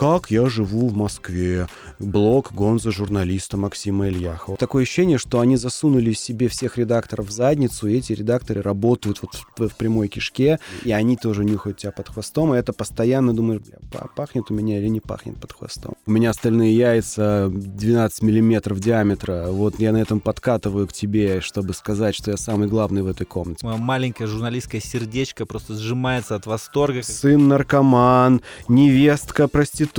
как я живу в Москве. Блог Гонза журналиста Максима Ильяхова. Такое ощущение, что они засунули себе всех редакторов в задницу, и эти редакторы работают вот в, в прямой кишке, и они тоже нюхают тебя под хвостом, и это постоянно думаешь, бля, пахнет у меня или не пахнет под хвостом. У меня остальные яйца 12 миллиметров диаметра, вот я на этом подкатываю к тебе, чтобы сказать, что я самый главный в этой комнате. Мое маленькое журналистское сердечко просто сжимается от восторга. Сын наркоман, невестка проститутка,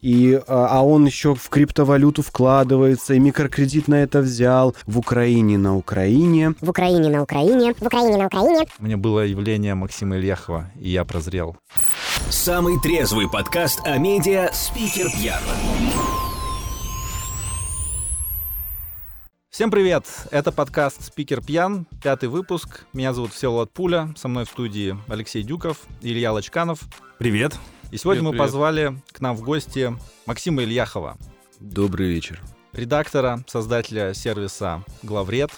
и, а, а он еще в криптовалюту вкладывается, и микрокредит на это взял. В Украине на Украине. В Украине на Украине. В Украине на Украине. У меня было явление Максима Ильяхова, и я прозрел. Самый трезвый подкаст о медиа «Спикер Пьян». Всем привет! Это подкаст «Спикер пьян», пятый выпуск. Меня зовут Всеволод Пуля, со мной в студии Алексей Дюков и Илья Лочканов. Привет! И сегодня привет, мы привет. позвали к нам в гости Максима Ильяхова. Добрый вечер. Редактора, создателя сервиса «Главред»,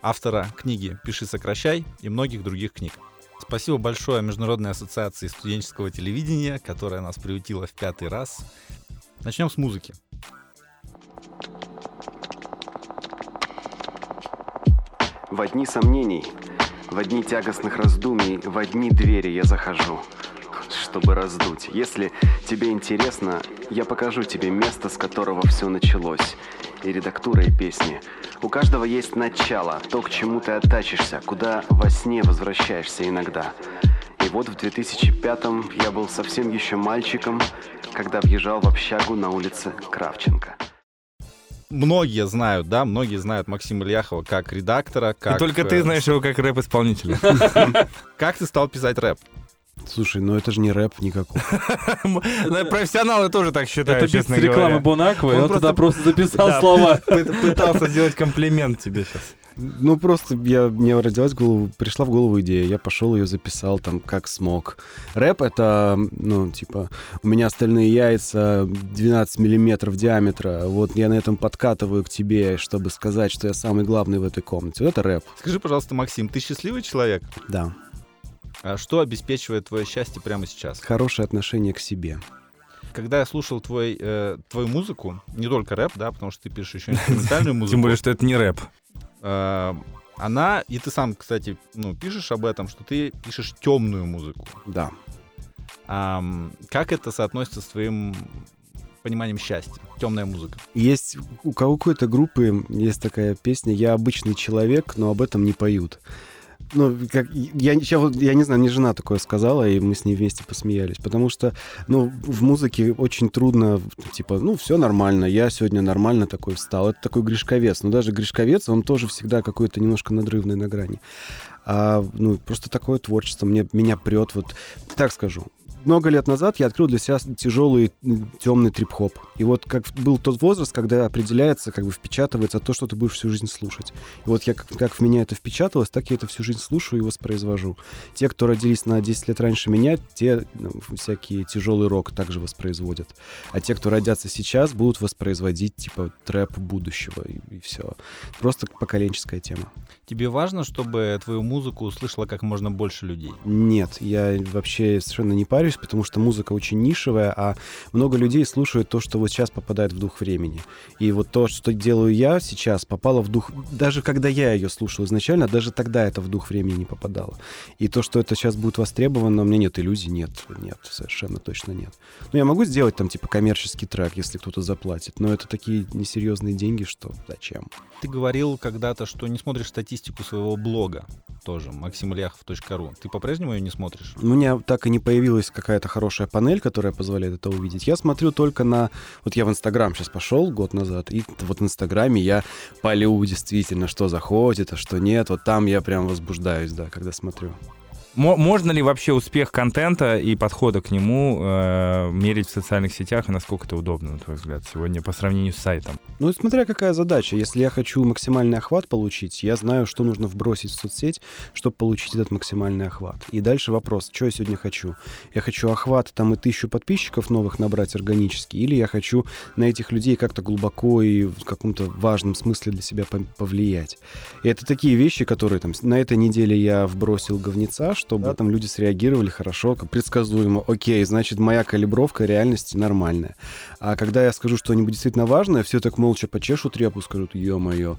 автора книги «Пиши, сокращай» и многих других книг. Спасибо большое Международной ассоциации студенческого телевидения, которая нас приютила в пятый раз. Начнем с музыки. В одни сомнений, в одни тягостных раздумий, в одни двери я захожу, чтобы раздуть. Если тебе интересно, я покажу тебе место, с которого все началось. И редактура, и песни. У каждого есть начало, то, к чему ты оттачишься, куда во сне возвращаешься иногда. И вот в 2005-м я был совсем еще мальчиком, когда въезжал в общагу на улице Кравченко многие знают, да, многие знают Максима Ильяхова как редактора, как... И только ты э, знаешь его как рэп-исполнителя. Как ты стал писать рэп? Слушай, ну это же не рэп никакой. Ну, Профессионалы тоже так считают, Это без рекламы. Бонаквы, Он туда просто- записал слова. пы- Пытался сделать комплимент тебе сейчас. Ну, просто я, мне родилась в голову, пришла в голову идея, я пошел ее записал там как смог. Рэп — это, ну, типа, у меня остальные яйца 12 миллиметров диаметра, вот я на этом подкатываю к тебе, чтобы сказать, что я самый главный в этой комнате. Вот это рэп, Скажи, пожалуйста, Максим, ты счастливый человек? да. А Что обеспечивает твое счастье прямо сейчас? Хорошее отношение к себе. Когда я слушал твой, э, твою музыку, не только рэп, да, потому что ты пишешь еще инструментальную музыку, Тем более, что это не рэп. э, она, и ты сам, кстати, ну, пишешь об этом, что ты пишешь темную музыку. Да. Как это соотносится с твоим пониманием счастья? Темная музыка. Есть у какой-то группы есть такая песня «Я обычный человек, но об этом не поют». Ну, как, я, я, я не знаю, мне жена такое сказала, и мы с ней вместе посмеялись. Потому что, ну, в музыке очень трудно, типа, ну, все нормально, я сегодня нормально такой встал. Это такой грешковец. Но даже грешковец, он тоже всегда какой-то немножко надрывный на грани. А, ну, просто такое творчество мне, меня прет. Вот так скажу. Много лет назад я открыл для себя тяжелый темный трип-хоп. И вот как был тот возраст, когда определяется, как бы впечатывается то, что ты будешь всю жизнь слушать. И вот я, как, как в меня это впечаталось, так я это всю жизнь слушаю и воспроизвожу. Те, кто родились на 10 лет раньше меня, те ну, всякие тяжелый рок также воспроизводят. А те, кто родятся сейчас, будут воспроизводить типа трэп будущего и, все. Просто поколенческая тема. Тебе важно, чтобы твою музыку услышало как можно больше людей? Нет, я вообще совершенно не парюсь, потому что музыка очень нишевая, а много людей слушают то, что вот сейчас попадает в дух времени. И вот то, что делаю я сейчас, попало в дух... Даже когда я ее слушал изначально, даже тогда это в дух времени не попадало. И то, что это сейчас будет востребовано, у меня нет иллюзий, нет, нет, совершенно точно нет. Ну, я могу сделать там, типа, коммерческий трек, если кто-то заплатит, но это такие несерьезные деньги, что зачем? Ты говорил когда-то, что не смотришь статистику своего блога тоже, максимильяхов.ру. Ты по-прежнему ее не смотришь? У меня так и не появилась какая-то хорошая панель, которая позволяет это увидеть. Я смотрю только на... Вот я в Инстаграм сейчас пошел год назад, и вот в Инстаграме я полю действительно, что заходит, а что нет. Вот там я прям возбуждаюсь, да, когда смотрю. Мо- Можно ли вообще успех контента и подхода к нему э, мерить в социальных сетях, и насколько это удобно, на твой взгляд, сегодня по сравнению с сайтом? Ну, смотря какая задача. Если я хочу максимальный охват получить, я знаю, что нужно вбросить в соцсеть, чтобы получить этот максимальный охват. И дальше вопрос, что я сегодня хочу? Я хочу охват там и тысячу подписчиков новых набрать органически, или я хочу на этих людей как-то глубоко и в каком-то важном смысле для себя повлиять. И это такие вещи, которые там... На этой неделе я вбросил говнеца, чтобы да, там люди среагировали хорошо, как предсказуемо. Окей, значит, моя калибровка реальности нормальная. А когда я скажу что-нибудь действительно важное, все так молча почешут репу, скажут, ё-моё.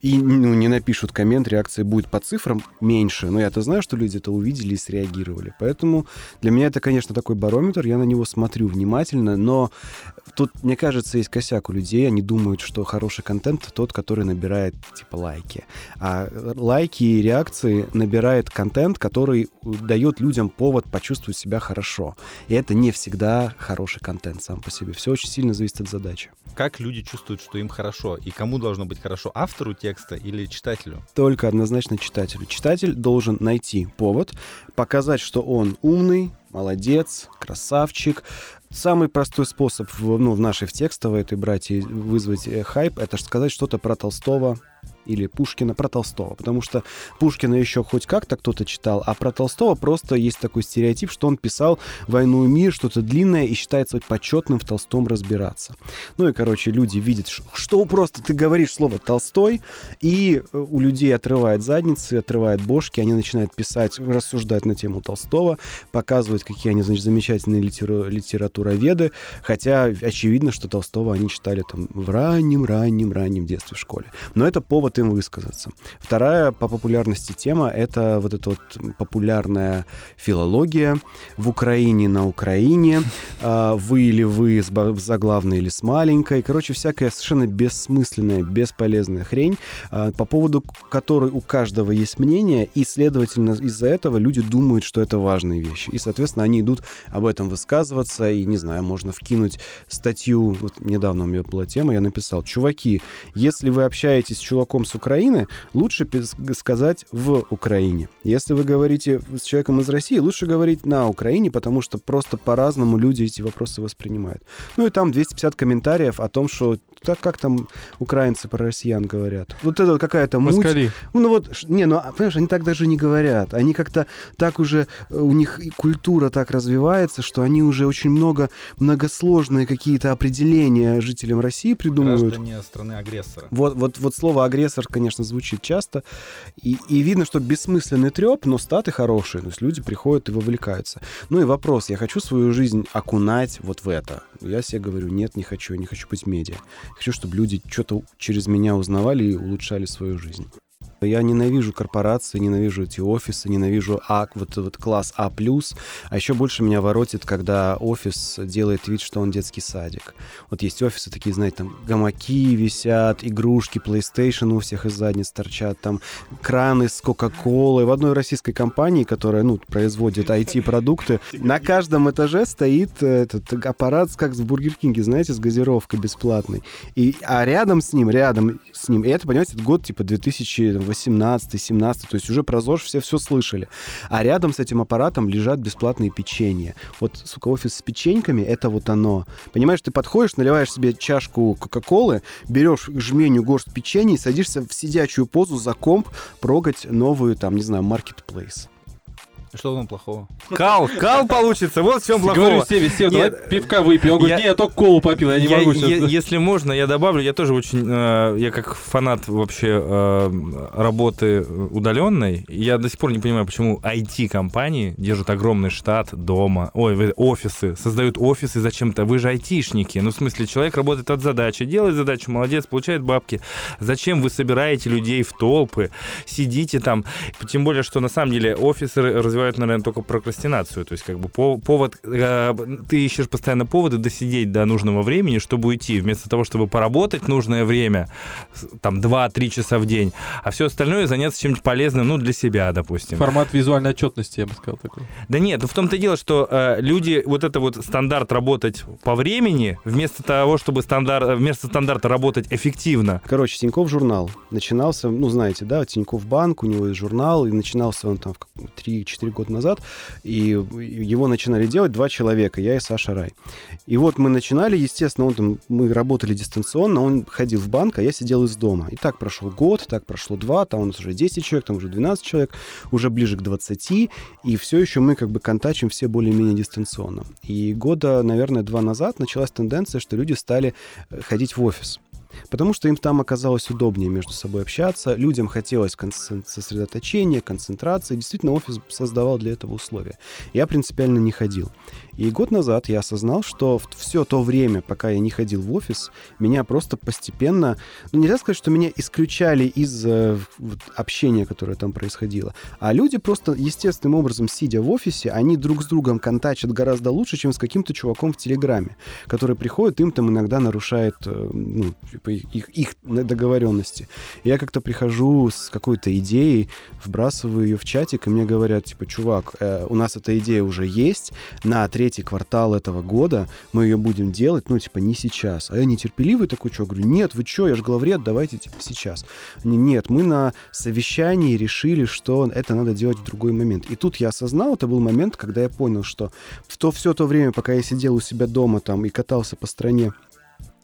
И ну, не напишут коммент, реакция будет по цифрам меньше. Но я-то знаю, что люди это увидели и среагировали. Поэтому для меня это, конечно, такой барометр. Я на него смотрю внимательно. Но тут, мне кажется, есть косяк у людей. Они думают, что хороший контент тот, который набирает, типа, лайки. А лайки и реакции набирает контент, который дает людям повод почувствовать себя хорошо. И это не всегда хороший контент сам по себе. Все очень сильно зависит от задачи. Как люди чувствуют, что им хорошо? И кому должно быть хорошо? Автору текста или читателю? Только однозначно читателю. Читатель должен найти повод, показать, что он умный, молодец, красавчик, Самый простой способ в, ну, в нашей в текстовой этой братье вызвать э, хайп, это сказать что-то про Толстого, или Пушкина про Толстого. Потому что Пушкина еще хоть как-то кто-то читал, а про Толстого просто есть такой стереотип, что он писал «Войну и мир», что-то длинное, и считается почетным в Толстом разбираться. Ну и, короче, люди видят, что просто ты говоришь слово «Толстой», и э, у людей отрывает задницы, отрывает бошки, они начинают писать, рассуждать на тему Толстого, показывать, какие они, значит, замечательные литера- литературоведы, хотя очевидно, что Толстого они читали там в раннем-раннем-раннем детстве в школе. Но это повод им высказаться. Вторая по популярности тема — это вот эта вот популярная филология в Украине, на Украине, а, вы или вы с заглавной или с маленькой. Короче, всякая совершенно бессмысленная, бесполезная хрень, а, по поводу которой у каждого есть мнение, и, следовательно, из-за этого люди думают, что это важные вещи. И, соответственно, они идут об этом высказываться, и, не знаю, можно вкинуть статью, вот недавно у меня была тема, я написал, чуваки, если вы общаетесь с чуваком с Украины, лучше сказать в Украине. Если вы говорите с человеком из России, лучше говорить на Украине, потому что просто по-разному люди эти вопросы воспринимают. Ну и там 250 комментариев о том, что так как там украинцы про россиян говорят. Вот это вот какая-то муть. Москали. Ну вот, не, ну, а, понимаешь, они так даже не говорят. Они как-то так уже, э, у них культура так развивается, что они уже очень много, многосложные какие-то определения жителям России придумывают. Граждане страны-агрессора. Вот, вот, вот слово агрессор, конечно, звучит часто. И, и видно, что бессмысленный треп, но статы хорошие. То есть люди приходят и вовлекаются. Ну и вопрос, я хочу свою жизнь окунать вот в это. Я себе говорю, нет, не хочу, не хочу быть медиа. Хочу, чтобы люди что-то через меня узнавали и улучшали свою жизнь. Я ненавижу корпорации, ненавижу эти офисы, ненавижу А, вот, вот класс А+. А еще больше меня воротит, когда офис делает вид, что он детский садик. Вот есть офисы такие, знаете, там гамаки висят, игрушки, PlayStation у всех из задниц торчат, там краны с Кока-Колой. В одной российской компании, которая, ну, производит IT-продукты, на каждом этаже стоит этот аппарат, как в Бургер Кинге, знаете, с газировкой бесплатной. И, а рядом с ним, рядом с ним, и это, понимаете, год типа 2000 18 17 то есть уже про ЗОЖ все все слышали. А рядом с этим аппаратом лежат бесплатные печенья. Вот, сука, офис с печеньками — это вот оно. Понимаешь, ты подходишь, наливаешь себе чашку Кока-Колы, берешь жменю горсть печенья садишься в сидячую позу за комп прогать новую, там, не знаю, маркетплейс. Что там плохого? Кал, кал получится, вот в чем плохого. Говорю Севе, Сев, давай пивка выпьем. Он говорит, я, не, я только колу попил, я не я, могу я, Если можно, я добавлю, я тоже очень, э, я как фанат вообще э, работы удаленной, я до сих пор не понимаю, почему IT-компании держат огромный штат дома, ой, офисы, создают офисы зачем-то. Вы же айтишники, ну в смысле, человек работает от задачи, делает задачу, молодец, получает бабки. Зачем вы собираете людей в толпы, сидите там, тем более, что на самом деле офисы развиваются развивают, наверное, только прокрастинацию. То есть, как бы повод, э, ты ищешь постоянно поводы досидеть до нужного времени, чтобы уйти, вместо того, чтобы поработать нужное время, там, 2-3 часа в день, а все остальное заняться чем-нибудь полезным, ну, для себя, допустим. Формат визуальной отчетности, я бы сказал, такой. Да нет, ну в том-то и дело, что э, люди, вот это вот стандарт работать по времени, вместо того, чтобы стандарт, вместо стандарта работать эффективно. Короче, Тиньков журнал начинался, ну, знаете, да, Тиньков банк, у него есть журнал, и начинался он там в 3-4 4 года назад, и его начинали делать два человека, я и Саша Рай. И вот мы начинали, естественно, он там, мы работали дистанционно, он ходил в банк, а я сидел из дома. И так прошел год, так прошло два, там у нас уже 10 человек, там уже 12 человек, уже ближе к 20, и все еще мы как бы контачим все более-менее дистанционно. И года, наверное, два назад началась тенденция, что люди стали э, ходить в офис. Потому что им там оказалось удобнее между собой общаться, людям хотелось кон- сосредоточения, концентрации. Действительно, офис создавал для этого условия. Я принципиально не ходил. И год назад я осознал, что все то время, пока я не ходил в офис, меня просто постепенно, ну нельзя сказать, что меня исключали из э, общения, которое там происходило, а люди просто естественным образом, сидя в офисе, они друг с другом контачат гораздо лучше, чем с каким-то чуваком в Телеграме, который приходит, им там иногда нарушает э, ну, типа их, их договоренности. Я как-то прихожу с какой-то идеей, вбрасываю ее в чатик, и мне говорят, типа, чувак, э, у нас эта идея уже есть, на третий квартал этого года мы ее будем делать, ну, типа, не сейчас. А я нетерпеливый такой, что, говорю, нет, вы что, я же главред, давайте, типа, сейчас. Нет, мы на совещании решили, что это надо делать в другой момент. И тут я осознал, это был момент, когда я понял, что в то, все то время, пока я сидел у себя дома там и катался по стране,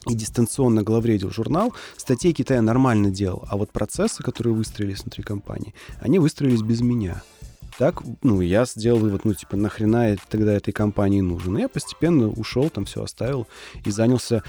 и дистанционно главредил журнал, статей Китая нормально делал. А вот процессы, которые выстроились внутри компании, они выстроились без меня. Так, ну, я сделал вывод, ну, типа, нахрена тогда этой компании нужен? И я постепенно ушел, там все оставил и занялся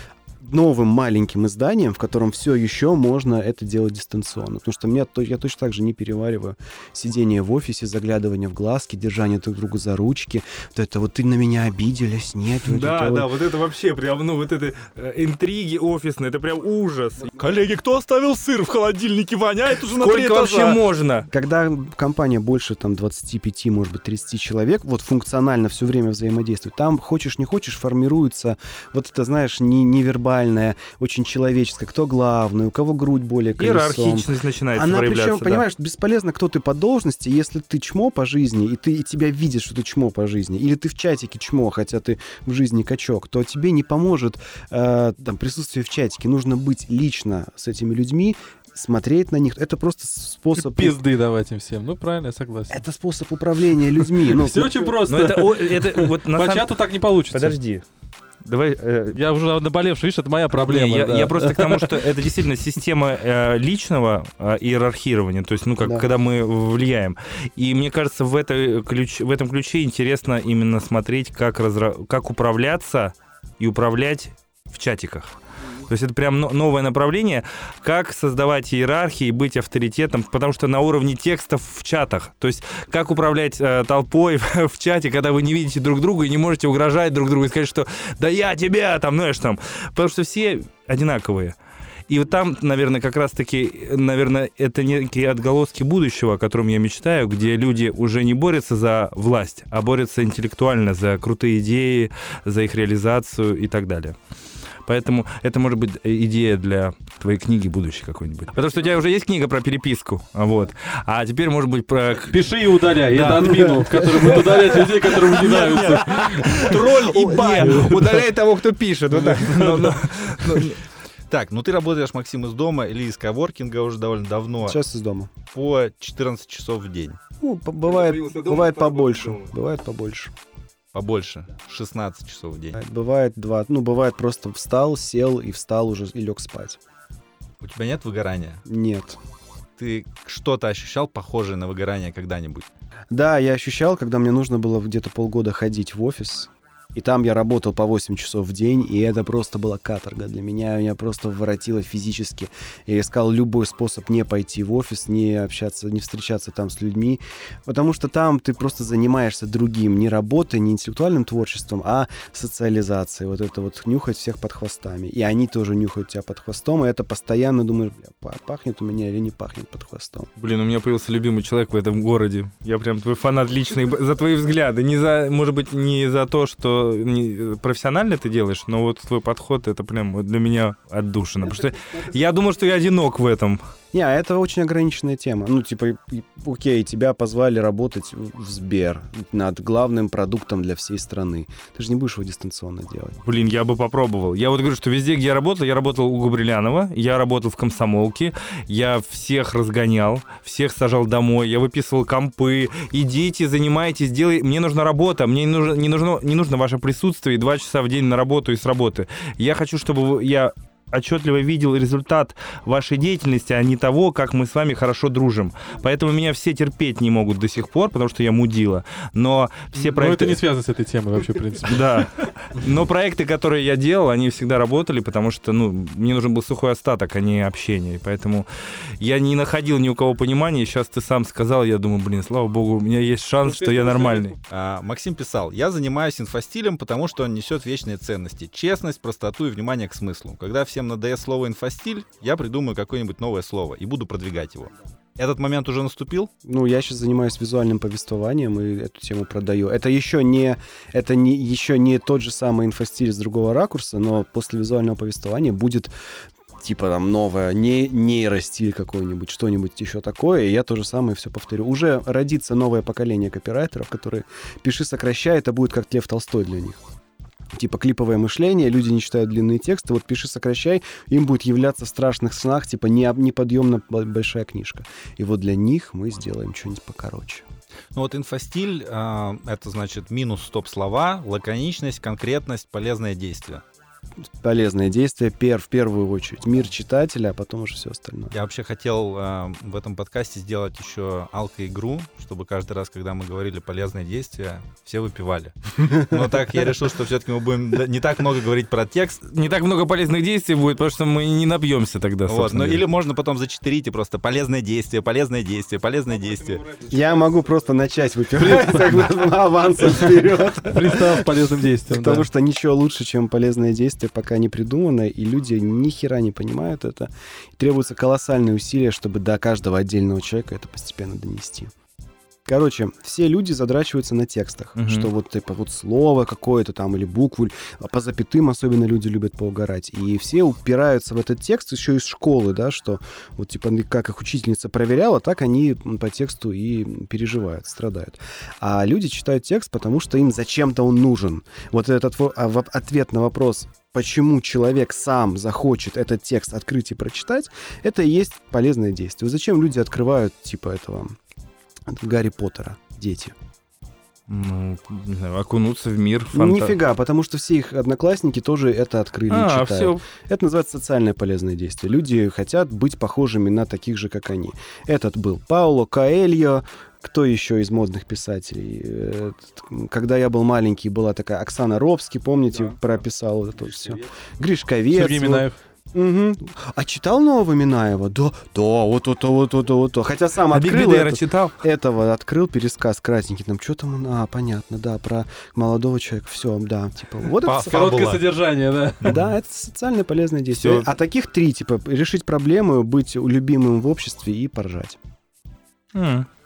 новым маленьким изданием, в котором все еще можно это делать дистанционно. Потому что мне, я точно так же не перевариваю сидение в офисе, заглядывание в глазки, держание друг друга за ручки. Вот это вот ты на меня обиделась, нет. Вот да, да, вот. вот это вообще прям, ну, вот это э, интриги офисные, это прям ужас. Коллеги, кто оставил сыр в холодильнике? Воняет уже Сколько на три вообще можно? Когда компания больше там 25, может быть, 30 человек, вот функционально все время взаимодействует, там хочешь не хочешь формируется вот это, знаешь, не, невербально индивидуальная, очень человеческая, кто главный, у кого грудь более колесом. Иерархичность начинает Она проявляться. причем, да. понимаешь, бесполезно, кто ты по должности, если ты чмо по жизни, и ты и тебя видят, что ты чмо по жизни, или ты в чатике чмо, хотя ты в жизни качок, то тебе не поможет э, там, присутствие в чатике. Нужно быть лично с этими людьми, смотреть на них. Это просто способ... Пизды давать им всем. Ну, правильно, я согласен. Это способ управления людьми. Ну, Все очень просто. По чату так не получится. Подожди. Давай, э, я уже наболевший, видишь, это моя проблема. Не, я, да. я просто к тому, что это действительно система э, личного э, иерархирования, то есть, ну, как, да. когда мы влияем. И мне кажется, в, этой ключ, в этом ключе интересно именно смотреть, как, разра... как управляться и управлять в чатиках. То есть это прям новое направление, как создавать иерархии быть авторитетом, потому что на уровне текстов в чатах. То есть как управлять э, толпой в, чате, когда вы не видите друг друга и не можете угрожать друг другу и сказать, что да я тебя там, знаешь, там. Потому что все одинаковые. И вот там, наверное, как раз-таки, наверное, это некие отголоски будущего, о котором я мечтаю, где люди уже не борются за власть, а борются интеллектуально за крутые идеи, за их реализацию и так далее. Поэтому это может быть идея для твоей книги будущей какой-нибудь. Потому что у тебя уже есть книга про переписку, вот. А теперь, может быть, про... Пиши и удаляй. Да. Это админу, который будет удалять людей, которым не нравится. Тролль и бан. Удаляй того, кто пишет. Так, ну ты работаешь, Максим, из дома или из коворкинга уже довольно давно. Сейчас из дома. По 14 часов в день. Ну, бывает, бывает побольше. Бывает побольше побольше, 16 часов в день. Бывает два, ну, бывает просто встал, сел и встал уже и лег спать. У тебя нет выгорания? Нет. Ты что-то ощущал похожее на выгорание когда-нибудь? Да, я ощущал, когда мне нужно было где-то полгода ходить в офис, и там я работал по 8 часов в день, и это просто была каторга для меня. Меня просто воротило физически. Я искал любой способ не пойти в офис, не общаться, не встречаться там с людьми, потому что там ты просто занимаешься другим, не работой, не интеллектуальным творчеством, а социализацией. Вот это вот нюхать всех под хвостами. И они тоже нюхают тебя под хвостом, и это постоянно думаешь, пахнет у меня или не пахнет под хвостом. Блин, у меня появился любимый человек в этом городе. Я прям твой фанат личный за твои взгляды. Не за, может быть, не за то, что не, профессионально ты делаешь, но вот твой подход, это прям для меня отдушина. Потому что я думаю, что я одинок в этом. Не, а это очень ограниченная тема. Ну, типа, окей, тебя позвали работать в Сбер над главным продуктом для всей страны. Ты же не будешь его дистанционно делать. Блин, я бы попробовал. Я вот говорю, что везде, где я работал, я работал у Габрилянова, я работал в комсомолке, я всех разгонял, всех сажал домой, я выписывал компы, идите, занимайтесь, делай. Мне нужна работа, мне не нужно, не нужно, не нужно ваше присутствие два часа в день на работу и с работы. Я хочу, чтобы я отчетливо видел результат вашей деятельности, а не того, как мы с вами хорошо дружим. Поэтому меня все терпеть не могут до сих пор, потому что я мудила. Но все Но проекты... это не связано с этой темой вообще, в принципе. Да. Но проекты, которые я делал, они всегда работали, потому что, ну, мне нужен был сухой остаток, а не общение. И Поэтому я не находил ни у кого понимания. Сейчас ты сам сказал, я думаю, блин, слава богу, у меня есть шанс, что я нормальный. А, Максим писал, я занимаюсь инфостилем, потому что он несет вечные ценности. Честность, простоту и внимание к смыслу. Когда всем надоест слово инфостиль, я придумаю какое-нибудь новое слово и буду продвигать его. Этот момент уже наступил? Ну, я сейчас занимаюсь визуальным повествованием и эту тему продаю. Это еще не, это не, еще не тот же самый инфостиль с другого ракурса, но после визуального повествования будет типа там новое, не нейростиль какой-нибудь, что-нибудь еще такое, и я то же самое все повторю. Уже родится новое поколение копирайтеров, которые «пиши, сокращай», это будет как Лев Толстой для них. Типа клиповое мышление, люди не читают длинные тексты, вот пиши, сокращай, им будет являться в страшных снах, типа не, неподъемно большая книжка. И вот для них мы сделаем что-нибудь покороче. Ну вот инфостиль, а, это значит минус стоп-слова, лаконичность, конкретность, полезное действие. Полезное действие пер, в первую очередь. Мир читателя, а потом уже все остальное. Я вообще хотел а, в этом подкасте сделать еще алко-игру, чтобы каждый раз, когда мы говорили полезное действие, все выпивали. Но так я решил, что все-таки мы будем не так много говорить про текст. Не так много полезных действий будет, потому что мы не напьемся тогда, Вот, ну, или можно потом зачитерить и просто полезное действие, полезное действие, полезное действие. Я могу просто начать выпивать авансом вперед. Пристав полезным действием. Потому что ничего лучше, чем полезное действие, пока не придумано, и люди ни хера не понимают это. Требуются колоссальные усилия, чтобы до каждого отдельного человека это постепенно донести. Короче, все люди задрачиваются на текстах, Мгм. что вот типа вот слово какое-то там или букву, а по запятым особенно люди любят поугарать. И все упираются в этот текст еще из школы, да, что вот типа как их учительница проверяла, так они по тексту и переживают, страдают. А люди читают текст, потому что им зачем-то он нужен. Вот этот а, ответ на вопрос, почему человек сам захочет этот текст открыть и прочитать, это и есть полезное действие. Зачем люди открывают типа этого Гарри Поттера, дети? Ну, не знаю, окунуться в мир Ну, фанта... Нифига, потому что все их одноклассники тоже это открыли и А, читают. все. Это называется социальное полезное действие. Люди хотят быть похожими на таких же, как они. Этот был Пауло Коэльо, кто еще из модных писателей? Когда я был маленький, была такая Оксана Робский, помните, прописал вот это все. Гришковец. Сергей вот. Мгм. А читал нового Минаева? Да, да, вот это, вот это, вот это. Хотя сам А Биг открыл Бендера этот- читал? этого, открыл пересказ красненький, там, что там, он- а, понятно, да, про молодого человека, все, да, типа, вот это Па- со- Короткое Фабула. содержание, да. да, это социально полезное действие. Всё. А таких три, типа, решить проблему, быть любимым в обществе и поржать.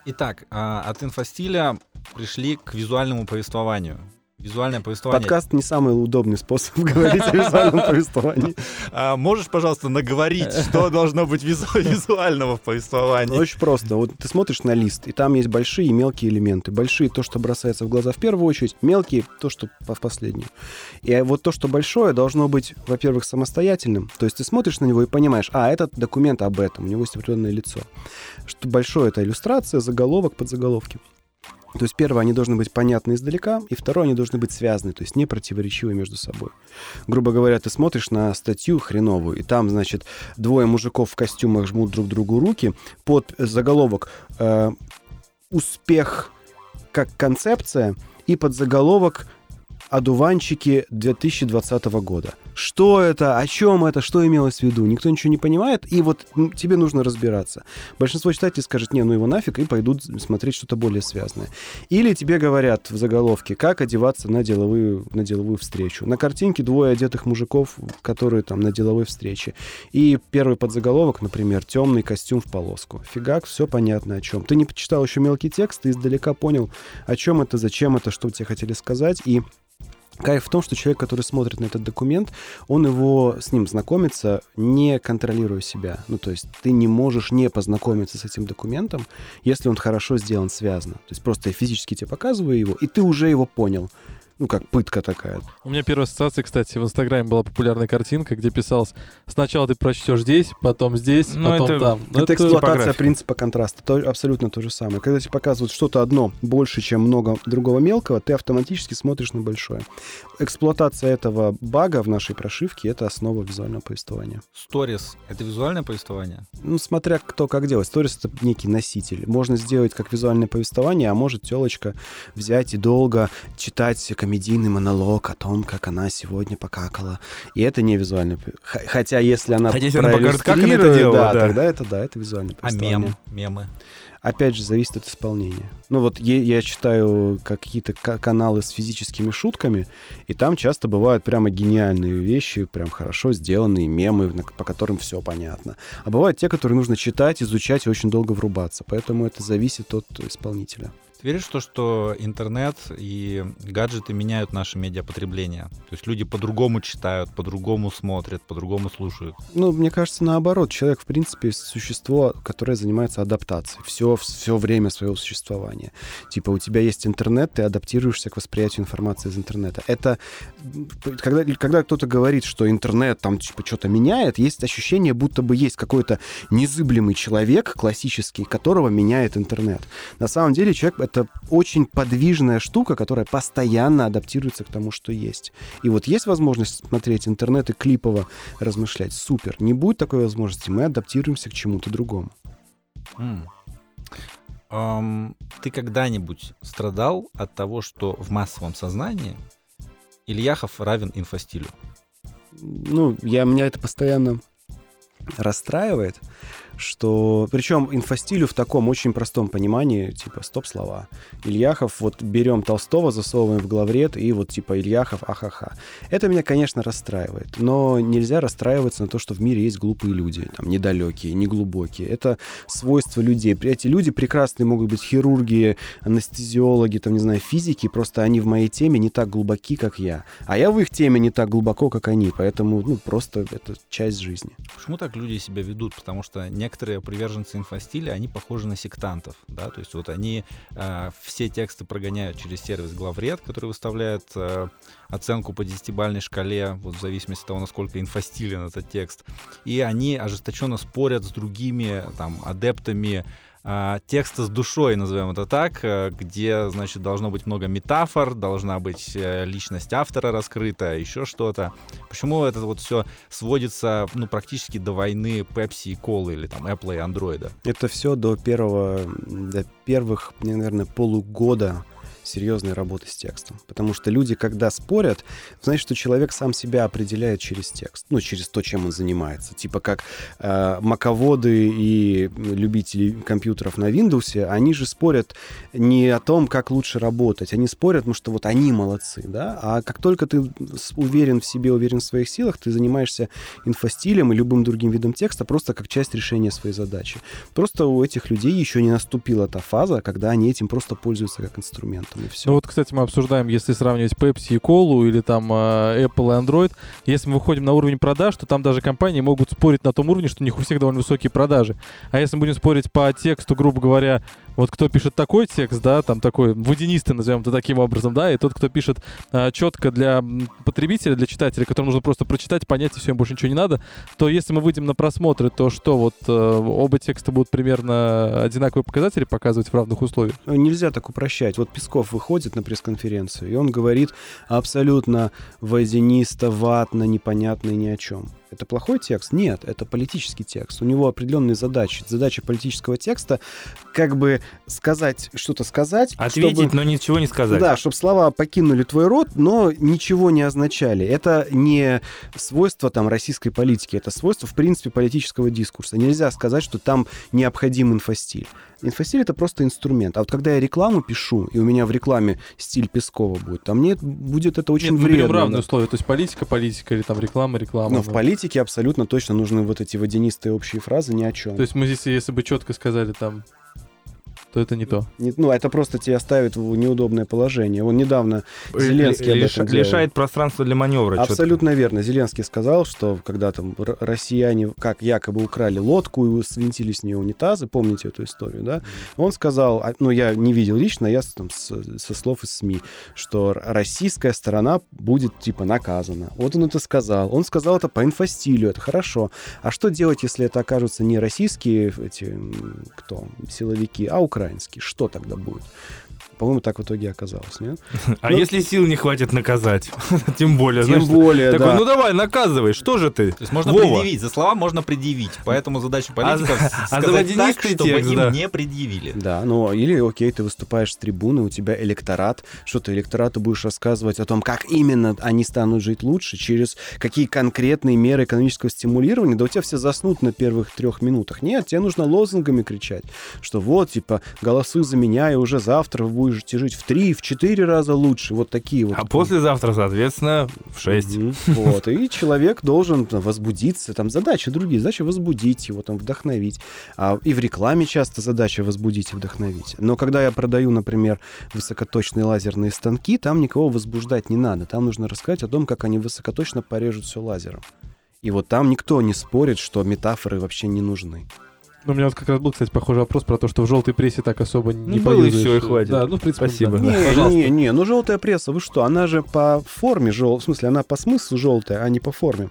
Итак, а, от инфостиля пришли к визуальному повествованию. Визуальное повествование. Подкаст не самый удобный способ говорить о визуальном повествовании. А можешь, пожалуйста, наговорить, что должно быть визу- визуального в повествовании? Очень просто. Вот ты смотришь на лист, и там есть большие и мелкие элементы. Большие — то, что бросается в глаза в первую очередь, мелкие — то, что в последнюю. И вот то, что большое, должно быть, во-первых, самостоятельным. То есть ты смотришь на него и понимаешь, а, этот документ об этом, у него есть определенное лицо. Что большое — это иллюстрация, заголовок, подзаголовки. То есть, первое, они должны быть понятны издалека, и второе, они должны быть связаны, то есть не противоречивы между собой. Грубо говоря, ты смотришь на статью хреновую, и там, значит, двое мужиков в костюмах жмут друг другу руки, под заголовок э, «Успех как концепция» и под заголовок «Одуванчики 2020 года». Что это? О чем это? Что имелось в виду? Никто ничего не понимает, и вот тебе нужно разбираться. Большинство читателей скажет, не, ну его нафиг, и пойдут смотреть что-то более связанное. Или тебе говорят в заголовке, как одеваться на деловую, на деловую встречу. На картинке двое одетых мужиков, которые там на деловой встрече. И первый подзаголовок, например, темный костюм в полоску. Фигак, все понятно о чем. Ты не почитал еще мелкий текст, ты издалека понял, о чем это, зачем это, что тебе хотели сказать, и Кайф в том, что человек, который смотрит на этот документ, он его с ним знакомится, не контролируя себя. Ну, то есть ты не можешь не познакомиться с этим документом, если он хорошо сделан, связано. То есть просто я физически тебе показываю его, и ты уже его понял. Ну, как пытка такая. У меня первая ассоциация, кстати, в Инстаграме была популярная картинка, где писалось сначала ты прочтешь здесь, потом здесь, Ну, потом это- там. Ну, Это эксплуатация типография. принципа контраста. То, абсолютно то же самое. Когда тебе показывают что-то одно больше, чем много другого мелкого, ты автоматически смотришь на большое. Эксплуатация этого бага в нашей прошивке — это основа визуального повествования. Сторис — это визуальное повествование? Ну, смотря кто как делать. Сторис — это некий носитель. Можно сделать как визуальное повествование, а может телочка взять и долго читать комедийный монолог о том, как она сегодня покакала. И это не Х- Хотя если она Хотя если она покажет, как она это делала, да, да. тогда это, да, это визуальное А мем, мемы? Опять же, зависит от исполнения. Ну вот е- я читаю какие-то ка- каналы с физическими шутками, и там часто бывают прямо гениальные вещи, прям хорошо сделанные мемы, по которым все понятно. А бывают те, которые нужно читать, изучать и очень долго врубаться. Поэтому это зависит от исполнителя. Ты веришь в то, что интернет и гаджеты меняют наше медиапотребление? То есть люди по-другому читают, по-другому смотрят, по-другому слушают. Ну, мне кажется, наоборот. Человек, в принципе, существо, которое занимается адаптацией. Все, все время своего существования. Типа, у тебя есть интернет, ты адаптируешься к восприятию информации из интернета. Это... Когда, когда кто-то говорит, что интернет там, типа, что-то меняет, есть ощущение, будто бы есть какой-то незыблемый человек классический, которого меняет интернет. На самом деле человек — это очень подвижная штука, которая постоянно адаптируется к тому, что есть. И вот есть возможность смотреть интернет и клипово размышлять. Супер. Не будет такой возможности, мы адаптируемся к чему-то другому. М. Ам, ты когда-нибудь страдал от того, что в массовом сознании Ильяхов равен инфостилю? Ну, я, меня это постоянно расстраивает, что... Причем инфостилю в таком очень простом понимании, типа, стоп-слова. Ильяхов, вот берем Толстого, засовываем в главред, и вот типа Ильяхов, ахаха. Это меня, конечно, расстраивает, но нельзя расстраиваться на то, что в мире есть глупые люди, там, недалекие, неглубокие. Это свойство людей. Эти люди прекрасные могут быть хирурги, анестезиологи, там, не знаю, физики, просто они в моей теме не так глубоки, как я. А я в их теме не так глубоко, как они, поэтому, ну, просто это часть жизни. Почему так люди себя ведут? Потому что некоторые приверженцы инфостиля, они похожи на сектантов, да, то есть вот они э, все тексты прогоняют через сервис Главред, который выставляет э, оценку по десятибальной шкале, вот в зависимости от того, насколько инфостилен этот текст, и они ожесточенно спорят с другими там адептами а, текста с душой, назовем это так, э, где, значит, должно быть много метафор, должна быть э, личность автора раскрыта, еще что-то. Почему это вот все сводится, ну, практически до войны Pepsi и Колы или там Apple и Android? Это все до первого, до первых, наверное, полугода серьезной работы с текстом. Потому что люди, когда спорят, знаешь, что человек сам себя определяет через текст, ну, через то, чем он занимается. Типа как э, маководы и любители компьютеров на Windows, они же спорят не о том, как лучше работать, они спорят, ну, что вот они молодцы, да, а как только ты уверен в себе, уверен в своих силах, ты занимаешься инфостилем и любым другим видом текста просто как часть решения своей задачи. Просто у этих людей еще не наступила та фаза, когда они этим просто пользуются как инструментом, и все. Ну вот, кстати, мы обсуждаем, если сравнивать Pepsi и Колу или там э, Apple и Android, если мы выходим на уровень продаж, то там даже компании могут спорить на том уровне, что у них у всех довольно высокие продажи. А если мы будем спорить по тексту, грубо говоря, вот кто пишет такой текст, да, там такой водянистый, назовем это таким образом, да, и тот, кто пишет четко для потребителя, для читателя, которому нужно просто прочитать, понять, и все, им больше ничего не надо, то если мы выйдем на просмотры, то что, вот э, оба текста будут примерно одинаковые показатели показывать в равных условиях? Ну, Нельзя так упрощать. Вот Песков выходит на пресс-конференцию, и он говорит абсолютно водянисто, ватно, непонятно и ни о чем. Это плохой текст? Нет, это политический текст. У него определенные задачи. Задача политического текста как бы сказать, что-то сказать, Ответить, чтобы- но ничего не сказать. Да, чтобы слова покинули твой рот, но ничего не означали. Это не свойство там российской политики, это свойство, в принципе, политического дискурса. Нельзя сказать, что там необходим инфостиль. Инфостиль — это просто инструмент. А вот когда я рекламу пишу, и у меня в рекламе стиль Пескова будет, то мне будет это очень Нет, вредно. равные да. условия, то есть политика, политика или там реклама, реклама. Но в политике абсолютно точно нужны вот эти водянистые общие фразы ни о чем. То есть мы здесь, если бы четко сказали там то это не то. Не- ну, это просто тебя ставит в неудобное положение. Он недавно Зеленский об Лиш- этом делал. лишает пространства для маневра. Абсолютно верно. Зеленский сказал, что когда там россияне как якобы украли лодку и свинтили с нее унитазы, помните эту историю, да? Он сказал, а, ну я не видел лично, я с- там, с- со слов из СМИ, что российская сторона будет типа наказана. Вот он это сказал. Он сказал это по инфостилю, это хорошо. А что делать, если это окажутся не российские эти, кто, силовики, а украинские? Что тогда будет? По-моему, так в итоге оказалось, нет? А Ну- если сил не хватит наказать? Тем более, Тем знаешь, более, такой, да. ну давай, наказывай, что же ты? То есть можно Вова. предъявить, за слова можно предъявить. Поэтому задача политиков а сказать за так, чтобы текст, им да. не предъявили. Да, ну или окей, ты выступаешь с трибуны, у тебя электорат, что ты электорату будешь рассказывать о том, как именно они станут жить лучше, через какие конкретные меры экономического стимулирования, да у тебя все заснут на первых трех минутах. Нет, тебе нужно лозунгами кричать, что вот, типа, голосуй за меня, и уже завтра вы будете жить в три, в четыре раза лучше. Вот такие вот. А послезавтра, соответственно, в 6. Мгм. Вот. И человек должен там, возбудиться. Там задачи другие. Задача возбудить его, там, вдохновить. А, и в рекламе часто задача возбудить и вдохновить. Но когда я продаю, например, высокоточные лазерные станки, там никого возбуждать не надо. Там нужно рассказать о том, как они высокоточно порежут все лазером. И вот там никто не спорит, что метафоры вообще не нужны. Ну, у меня вот как раз был, кстати, похожий вопрос про то, что в желтой прессе так особо не Ну, было и всё, и хватит. Да, ну, в принципе, Спасибо. да. Да, Не, пожалуйста. не, не, ну желтая пресса, вы что? Она же по форме желтая, в смысле, она по смыслу желтая, а не по форме.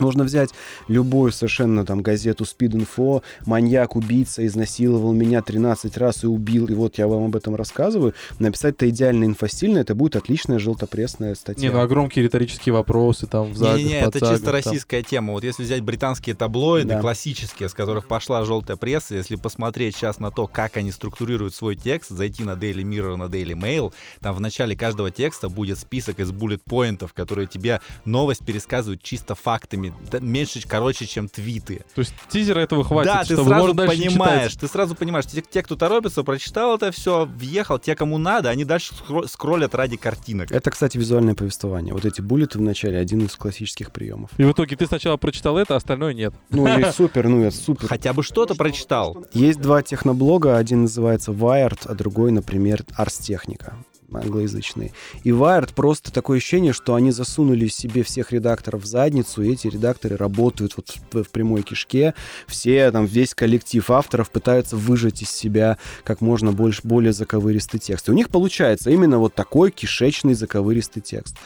Можно взять любую совершенно там газету Speed Info, маньяк, убийца, изнасиловал меня 13 раз и убил, и вот я вам об этом рассказываю. Написать-то идеально инфостильно, это будет отличная желтопресная статья. Не, ну а громкие риторические вопросы там в загах, Не-не-не, это подсагах, чисто там. российская тема. Вот если взять британские таблоиды, Да. классические, с которых пошла желтая пресса, если посмотреть сейчас на то, как они структурируют свой текст, зайти на Daily Mirror, на Daily Mail, там в начале каждого текста будет список из буллет-поинтов, которые тебе новость пересказывают чисто фактами, меньше, короче, чем твиты. То есть тизера этого хватит, да, ты чтобы сразу дальше не понимаешь, ты сразу понимаешь, те, те, кто торопится, прочитал это все, въехал, те, кому надо, они дальше скро- скроллят ради картинок. Это, кстати, визуальное повествование. Вот эти буллеты в начале один из классических приемов. И в итоге ты сначала прочитал это, а остальное нет. Ну, и супер, ну, это супер. Хотя бы что-то прочитал. Есть два техноблога, один называется Wired, а другой, например, Ars Technica англоязычные. И Wired просто такое ощущение, что они засунули себе всех редакторов в задницу, и эти редакторы работают вот в, в прямой кишке. Все, там, весь коллектив авторов пытаются выжать из себя как можно больше, более заковыристый текст. И у них получается именно вот такой кишечный заковыристый текст.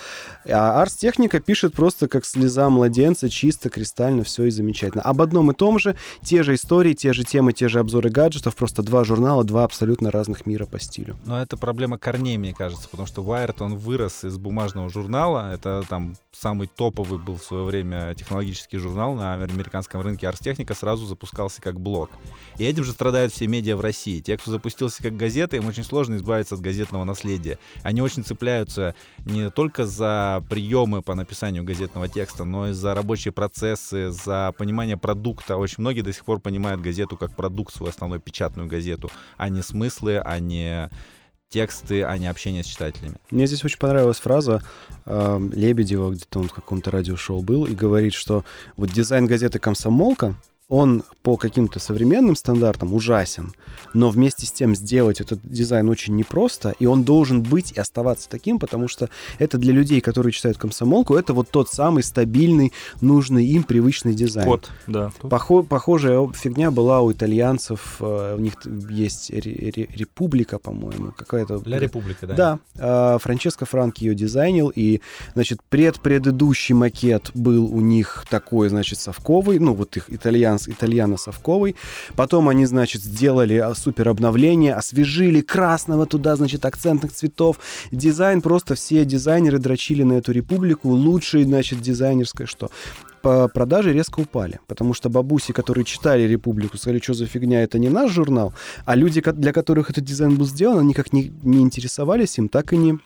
А Ars Technica пишет просто как слеза младенца, чисто, кристально, все и замечательно. Об одном и том же, те же истории, те же темы, те же обзоры гаджетов, просто два журнала, два абсолютно разных мира по стилю. Но это проблема корней, мне кажется, потому что Wired, он вырос из бумажного журнала. Это там самый топовый был в свое время технологический журнал на американском рынке. Technica сразу запускался как блог. И этим же страдают все медиа в России. Те, кто запустился как газета, им очень сложно избавиться от газетного наследия. Они очень цепляются не только за приемы по написанию газетного текста, но и за рабочие процессы, за понимание продукта. Очень многие до сих пор понимают газету как продукт, свою основную печатную газету, а не смыслы, а не тексты, а не общение с читателями. Мне здесь очень понравилась фраза э, Лебедева, где-то он в каком-то радиошоу был, и говорит, что вот дизайн газеты «Комсомолка», он по каким-то современным стандартам ужасен, но вместе с тем сделать этот дизайн очень непросто, и он должен быть и оставаться таким, потому что это для людей, которые читают комсомолку, это вот тот самый стабильный, нужный им привычный дизайн. Код, да. Похо- похожая фигня была у итальянцев, э, у них есть ре- ре- Република, по-моему, какая-то... Для Република, да. Да, а, Франческо Франки ее дизайнил, и, значит, предпредыдущий макет был у них такой, значит, совковый, ну, вот их итальянс, итальяно-совковый. Потом они, значит, сделали а, супер обновление, освежили красного туда, значит, акцентных цветов. Дизайн, просто все дизайнеры дрочили на эту Републику. Лучший, значит, дизайнерское что? по продаже резко упали, потому что бабуси, которые читали «Републику», сказали, что за фигня, это не наш журнал, а люди, для которых этот дизайн был сделан, они как не, не интересовались им, так и не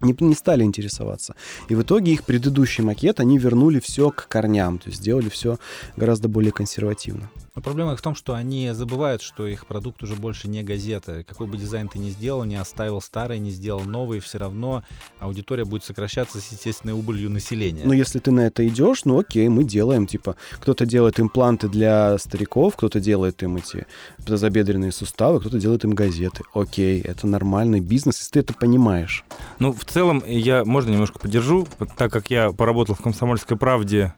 не, не стали интересоваться. И в итоге их предыдущий макет, они вернули все к корням, то есть сделали все гораздо более консервативно. Но проблема в том, что они забывают, что их продукт уже больше не газета. Какой бы дизайн ты ни сделал, не оставил старый, не сделал новый, все равно аудитория будет сокращаться с естественной убылью населения. Но если ты на это идешь, ну окей, мы делаем, типа, кто-то делает импланты для стариков, кто-то делает им эти тазобедренные суставы, кто-то делает им газеты. Окей, это нормальный бизнес, если ты это понимаешь. Ну, в целом, я, можно немножко поддержу, так как я поработал в «Комсомольской правде»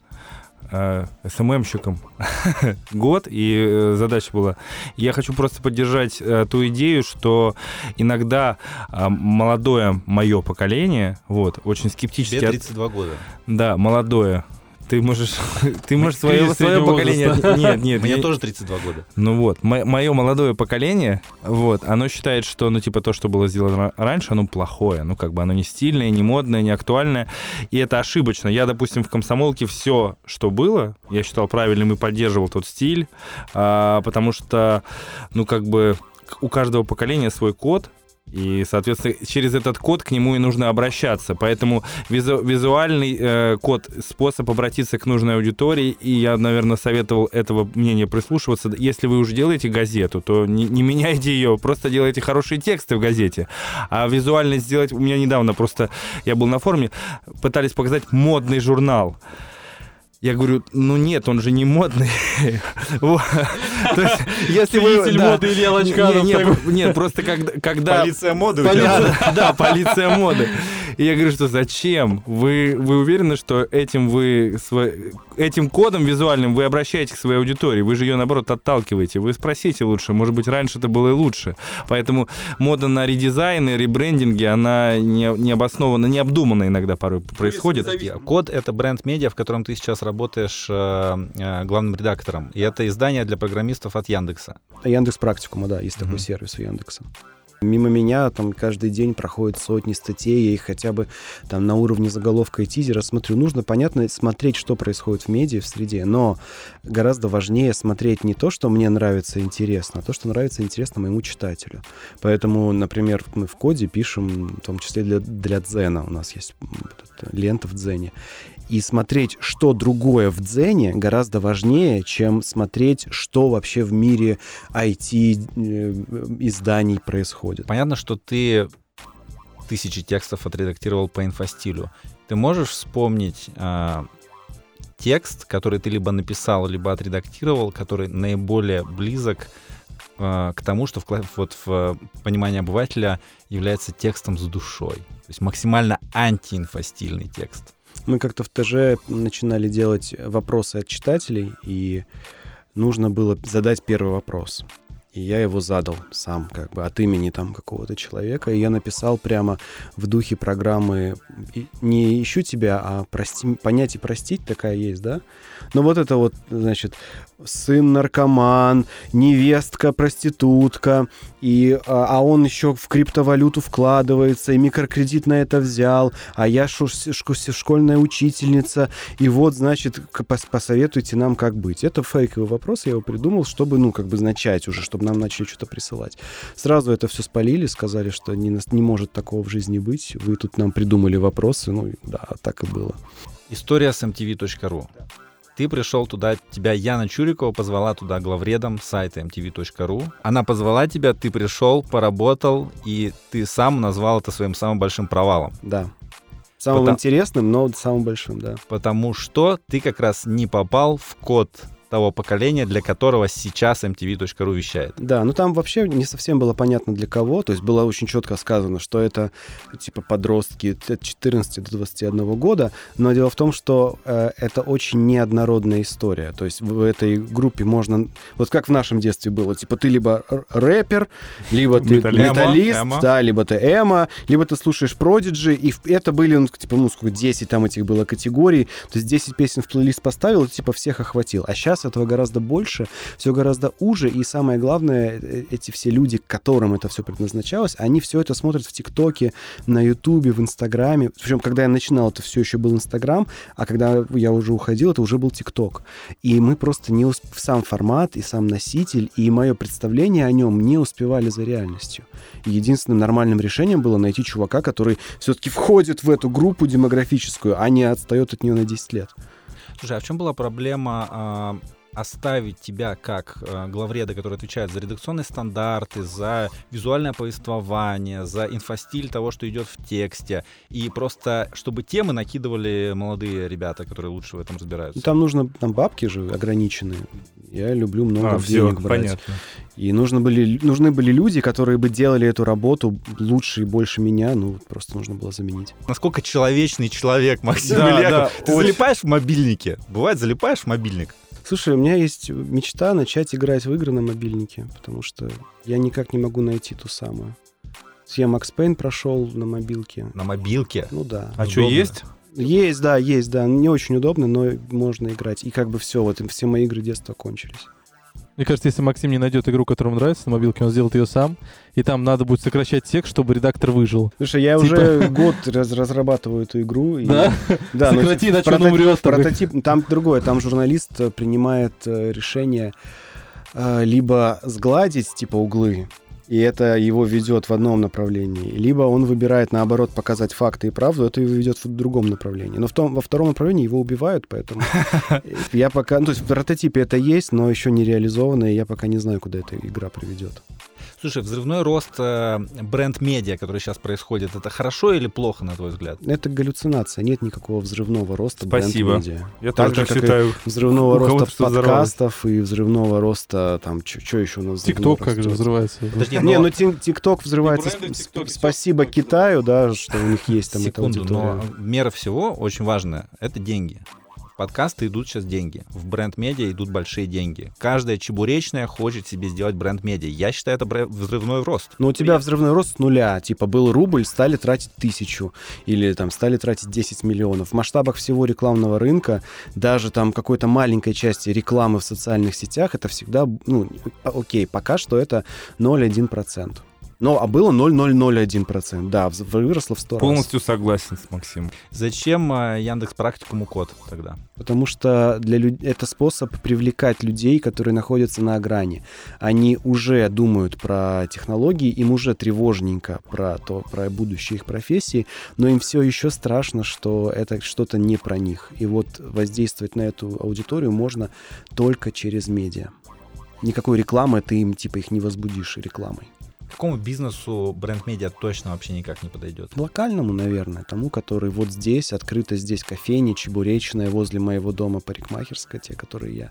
э, СММщиком год, и э, задача была. Я хочу просто поддержать э, ту идею, что иногда молодое мое поколение, вот, очень скептически... Тебе от- 32 года. Да, молодое. Ты можешь, ты можешь свое, свое поколение... возраста. Нет, нет, Мне я- тоже 32 года. ну вот, мое молодое поколение, вот, оно считает, что, ну, типа, то, что было сделано ра- раньше, оно плохое. Ну, как бы оно не стильное, не модное, не актуальное. И это ошибочно. Я, допустим, в комсомолке все, что было, я считал правильным и поддерживал тот стиль, а, потому что, ну, как бы у каждого поколения свой код, и, соответственно, через этот код к нему и нужно обращаться. Поэтому визу- визуальный э, код — способ обратиться к нужной аудитории, и я, наверное, советовал этого мнения прислушиваться. Если вы уже делаете газету, то не, не меняйте ее, просто делайте хорошие тексты в газете. А визуально сделать... У меня недавно просто... Я был на форуме, пытались показать модный журнал. Я говорю, ну нет, он же не модный. То есть, если вы- моды Илья Лачканов Нет, просто когда... когда Полиция моды да, полиция моды. И я говорю, что зачем? Вы, вы уверены, что этим вы сво- этим кодом визуальным вы обращаетесь к своей аудитории? Вы же ее, наоборот, отталкиваете. Вы спросите лучше. Может быть, раньше это было и лучше. Поэтому мода на редизайны, ребрендинги, она не, не обоснованно, не обдуманно иногда порой происходит. Код — это бренд медиа, в котором ты сейчас работаешь э, э, главным редактором. И это издание для программистов от Яндекса. Яндекс Практикума, да, есть такой сервис у Яндекса. Мимо меня там каждый день проходят сотни статей, я их хотя бы там на уровне заголовка и тизера смотрю. Нужно, понятно, смотреть, что происходит в медиа, в среде, но гораздо важнее смотреть не то, что мне нравится интересно, а то, что нравится интересно моему читателю. Поэтому, например, мы в коде пишем, в том числе для, для Дзена, у нас есть лента в Дзене. И смотреть, что другое в Дзене, гораздо важнее, чем смотреть, что вообще в мире IT-изданий происходит. Понятно, что ты тысячи текстов отредактировал по инфостилю. Ты можешь вспомнить а, текст, который ты либо написал, либо отредактировал, который наиболее близок а, к тому, что в, вот в понимании обывателя является текстом с душой. То есть максимально антиинфостильный текст. Мы как-то в ТЖ начинали делать вопросы от читателей, и нужно было задать первый вопрос. И я его задал сам, как бы от имени там какого-то человека. И я написал прямо в духе программы не ищу тебя, а прости, понять и простить такая есть, да? Но вот это вот, значит, сын наркоман, невестка проститутка, и, а, а он еще в криптовалюту вкладывается, и микрокредит на это взял, а я шу- шко- школьная учительница, и вот, значит, к- пос- посоветуйте нам, как быть. Это фейковый вопрос, я его придумал, чтобы, ну, как бы начать уже, чтобы нам начали что-то присылать. Сразу это все спалили, сказали, что не, не может такого в жизни быть, вы тут нам придумали вопросы, ну, да, так и было. История с mtv.ru. Ты пришел туда, тебя Яна Чурикова позвала туда главредом сайта mtv.ru. Она позвала тебя, ты пришел, поработал, и ты сам назвал это своим самым большим провалом. Да. Самым Потому- интересным, но самым большим, да. Потому что ты как раз не попал в код того поколения, для которого сейчас mtv.ru вещает. Да, ну там вообще не совсем было понятно для кого. То есть было очень четко сказано, что это типа подростки от 14 до 21 года. Но дело в том, что э, это очень неоднородная история. То есть в этой группе можно... Вот как в нашем детстве было. Типа ты либо рэпер, либо ты Металлист. да, либо ты эмо, либо ты слушаешь Продиджи. И это были, ну, типа, ну, сколько, 10 там этих было категорий. То есть 10 песен в плейлист поставил, и типа всех охватил. А сейчас Сейчас этого гораздо больше, все гораздо уже, и самое главное, э, эти все люди, которым это все предназначалось, они все это смотрят в ТикТоке, на Ютубе, в Инстаграме. Причем, когда я начинал, это все еще был Инстаграм, а когда я уже уходил, это уже был ТикТок. И мы просто не усп... сам формат и сам носитель, и мое представление о нем не успевали за реальностью. Единственным нормальным решением было найти чувака, который все-таки входит в эту группу демографическую, а не отстает от нее на 10 лет. Слушай, а в чем была проблема а, оставить тебя как э, главреда, который отвечает за редакционные стандарты, за визуальное повествование, за инфостиль того, что идет в тексте, и просто чтобы темы накидывали молодые ребята, которые лучше в этом разбираются? Ну, там нужно, там бабки же ограниченные. Я люблю много А, денег брать. понятно. И нужно были, нужны были люди, которые бы делали эту работу лучше и больше меня. Ну, просто нужно было заменить. Насколько человечный человек, Максим Да, Ильяков. да, Ты очень. залипаешь в мобильнике? Бывает, залипаешь в мобильник? Слушай, у меня есть мечта начать играть в игры на мобильнике, потому что я никак не могу найти ту самую. Я Макс Пейн прошел на мобилке. На мобилке? Ну да. А что, есть? Есть, да, есть, да. Не очень удобно, но можно играть. И как бы все, вот все мои игры детства кончились. Мне кажется, если Максим не найдет игру, которая ему нравится на мобилке, он сделает ее сам, и там надо будет сокращать текст, чтобы редактор выжил. Слушай, я Типа- уже год раз- разрабатываю эту игру. и- Да? Да, но Сократи, иначе он умрет. Прототип, там другое, там журналист э, принимает э, решение э, либо сгладить типа углы, и это его ведет в одном направлении, либо он выбирает наоборот показать факты и правду, это его ведет в другом направлении. Но в том, во втором направлении его убивают, поэтому я пока, ну, то есть в прототипе это есть, но еще не реализовано, и я пока не знаю, куда эта игра приведет. Слушай, взрывной рост э, бренд-медиа, который сейчас происходит, это хорошо или плохо, на твой взгляд? Это галлюцинация, нет никакого взрывного роста Спасибо. бренд-медиа. Я Так же, как и считаю. взрывного У кого-то роста что взорвалось. подкастов и взрывного роста там что еще у нас взрывного ТикТок как же взрывается. Подожди, Не, но- ну ТикТок взрывается. Спасибо Китаю, да, что у них есть там эта Секунду, но аудитория. мера всего очень важная — это деньги. Подкасты идут сейчас деньги. В бренд-медиа идут большие деньги. Каждая чебуречная хочет себе сделать бренд-медиа. Я считаю, это взрывной рост. Но у тебя взрывной рост с нуля. Типа был рубль, стали тратить тысячу. Или там стали тратить 10 миллионов. В масштабах всего рекламного рынка, даже там какой-то маленькой части рекламы в социальных сетях, это всегда, ну, окей, пока что это 0,1%. Но, а было 0,001%. Да, выросло в 100 раз. Полностью согласен с Максимом. Зачем э, Яндекс Практикуму код тогда? Потому что для люд... это способ привлекать людей, которые находятся на грани. Они уже думают про технологии, им уже тревожненько про то, про будущее их профессии, но им все еще страшно, что это что-то не про них. И вот воздействовать на эту аудиторию можно только через медиа. Никакой рекламы ты им типа их не возбудишь рекламой. Какому бизнесу бренд-медиа точно вообще никак не подойдет? Локальному, наверное, тому, который вот здесь, открыто здесь кофейня, чебуречная, возле моего дома парикмахерская, те, которые я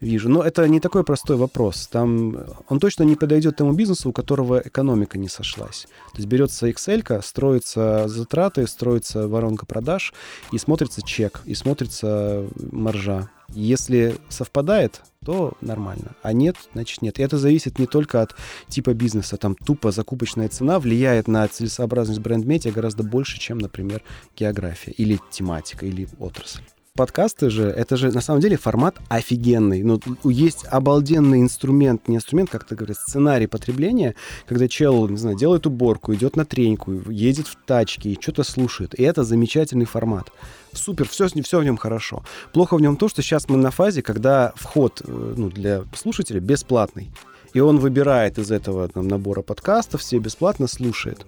вижу. Но это не такой простой вопрос. Там он точно не подойдет тому бизнесу, у которого экономика не сошлась. То есть берется Excel, строятся затраты, строится воронка продаж, и смотрится чек, и смотрится маржа. Если совпадает, то нормально. А нет, значит нет. И это зависит не только от типа бизнеса. Там тупо закупочная цена влияет на целесообразность бренд-медиа гораздо больше, чем, например, география или тематика, или отрасль. Подкасты же, это же на самом деле формат офигенный. Ну, есть обалденный инструмент, не инструмент, как то говорят, сценарий потребления, когда чел, не знаю, делает уборку, идет на треньку, едет в тачке и что-то слушает. И это замечательный формат. Супер, все, все в нем хорошо. Плохо в нем то, что сейчас мы на фазе, когда вход э, ну, для слушателя бесплатный. И он выбирает из этого там, набора подкастов, все бесплатно слушает.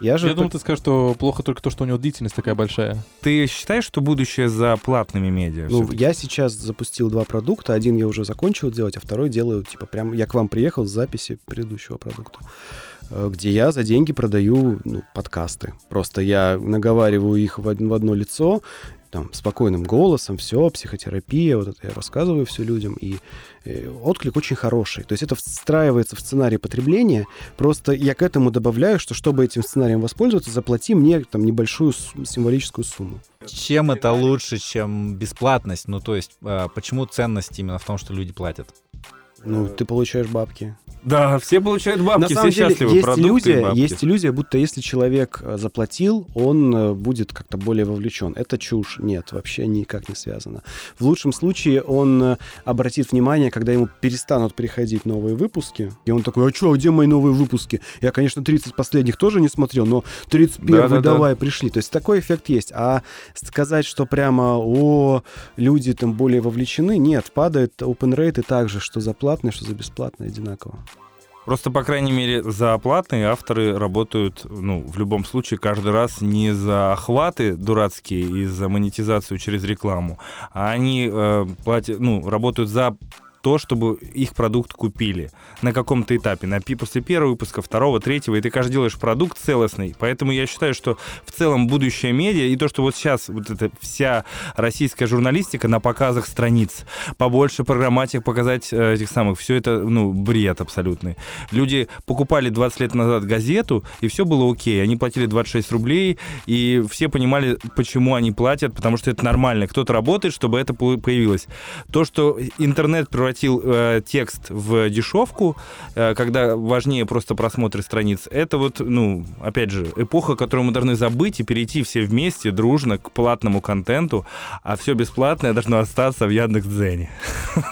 Я же... Я думал, ты скажешь, что плохо только то, что у него длительность такая большая. Ты считаешь, что будущее за платными медиа? Ну, я сейчас запустил два продукта. Один я уже закончил делать, а второй делаю, типа, прям я к вам приехал с записи предыдущего продукта, э, где я за деньги продаю ну, подкасты. Просто я наговариваю их в одно лицо, там, спокойным голосом, все, психотерапия, вот это я рассказываю все людям, и э, отклик очень хороший. То есть это встраивается в сценарий потребления, просто я к этому добавляю, что чтобы этим сценарием воспользоваться, заплати мне там небольшую символическую сумму. Чем это лучше, чем бесплатность? Ну, то есть, э, почему ценность именно в том, что люди платят? Ну, ты получаешь бабки. Да, все получают бабки, На самом все деле счастливы. есть продукты иллюзия, бабки. есть иллюзия, будто если человек э, заплатил, он э, будет как-то более вовлечен. Это чушь. Нет, вообще никак не связано. В лучшем случае он э, обратит внимание, когда ему перестанут приходить новые выпуски, и он такой, а что, где мои новые выпуски? Я, конечно, 30 последних тоже не смотрел, но 31 Да-да-да. давай пришли. То есть такой эффект есть. А сказать, что прямо, о, люди там более вовлечены, нет, падает open rate и так же, что за платное, что за бесплатное одинаково. Просто, по крайней мере, за платные авторы работают, ну, в любом случае, каждый раз не за охваты дурацкие и за монетизацию через рекламу, а они э, платят, ну, работают за то, чтобы их продукт купили на каком-то этапе, на, после первого выпуска, второго, третьего, и ты, каждый делаешь продукт целостный. Поэтому я считаю, что в целом будущее медиа, и то, что вот сейчас вот эта вся российская журналистика на показах страниц, побольше программатик показать э, этих самых, все это, ну, бред абсолютный. Люди покупали 20 лет назад газету, и все было окей. Они платили 26 рублей, и все понимали, почему они платят, потому что это нормально. Кто-то работает, чтобы это по- появилось. То, что интернет превратил э, текст в дешевку, э, когда важнее просто просмотр страниц, это вот, ну, опять же, эпоха, которую мы должны забыть и перейти все вместе, дружно к платному контенту, а все бесплатное должно остаться в Яндекс.Дзене.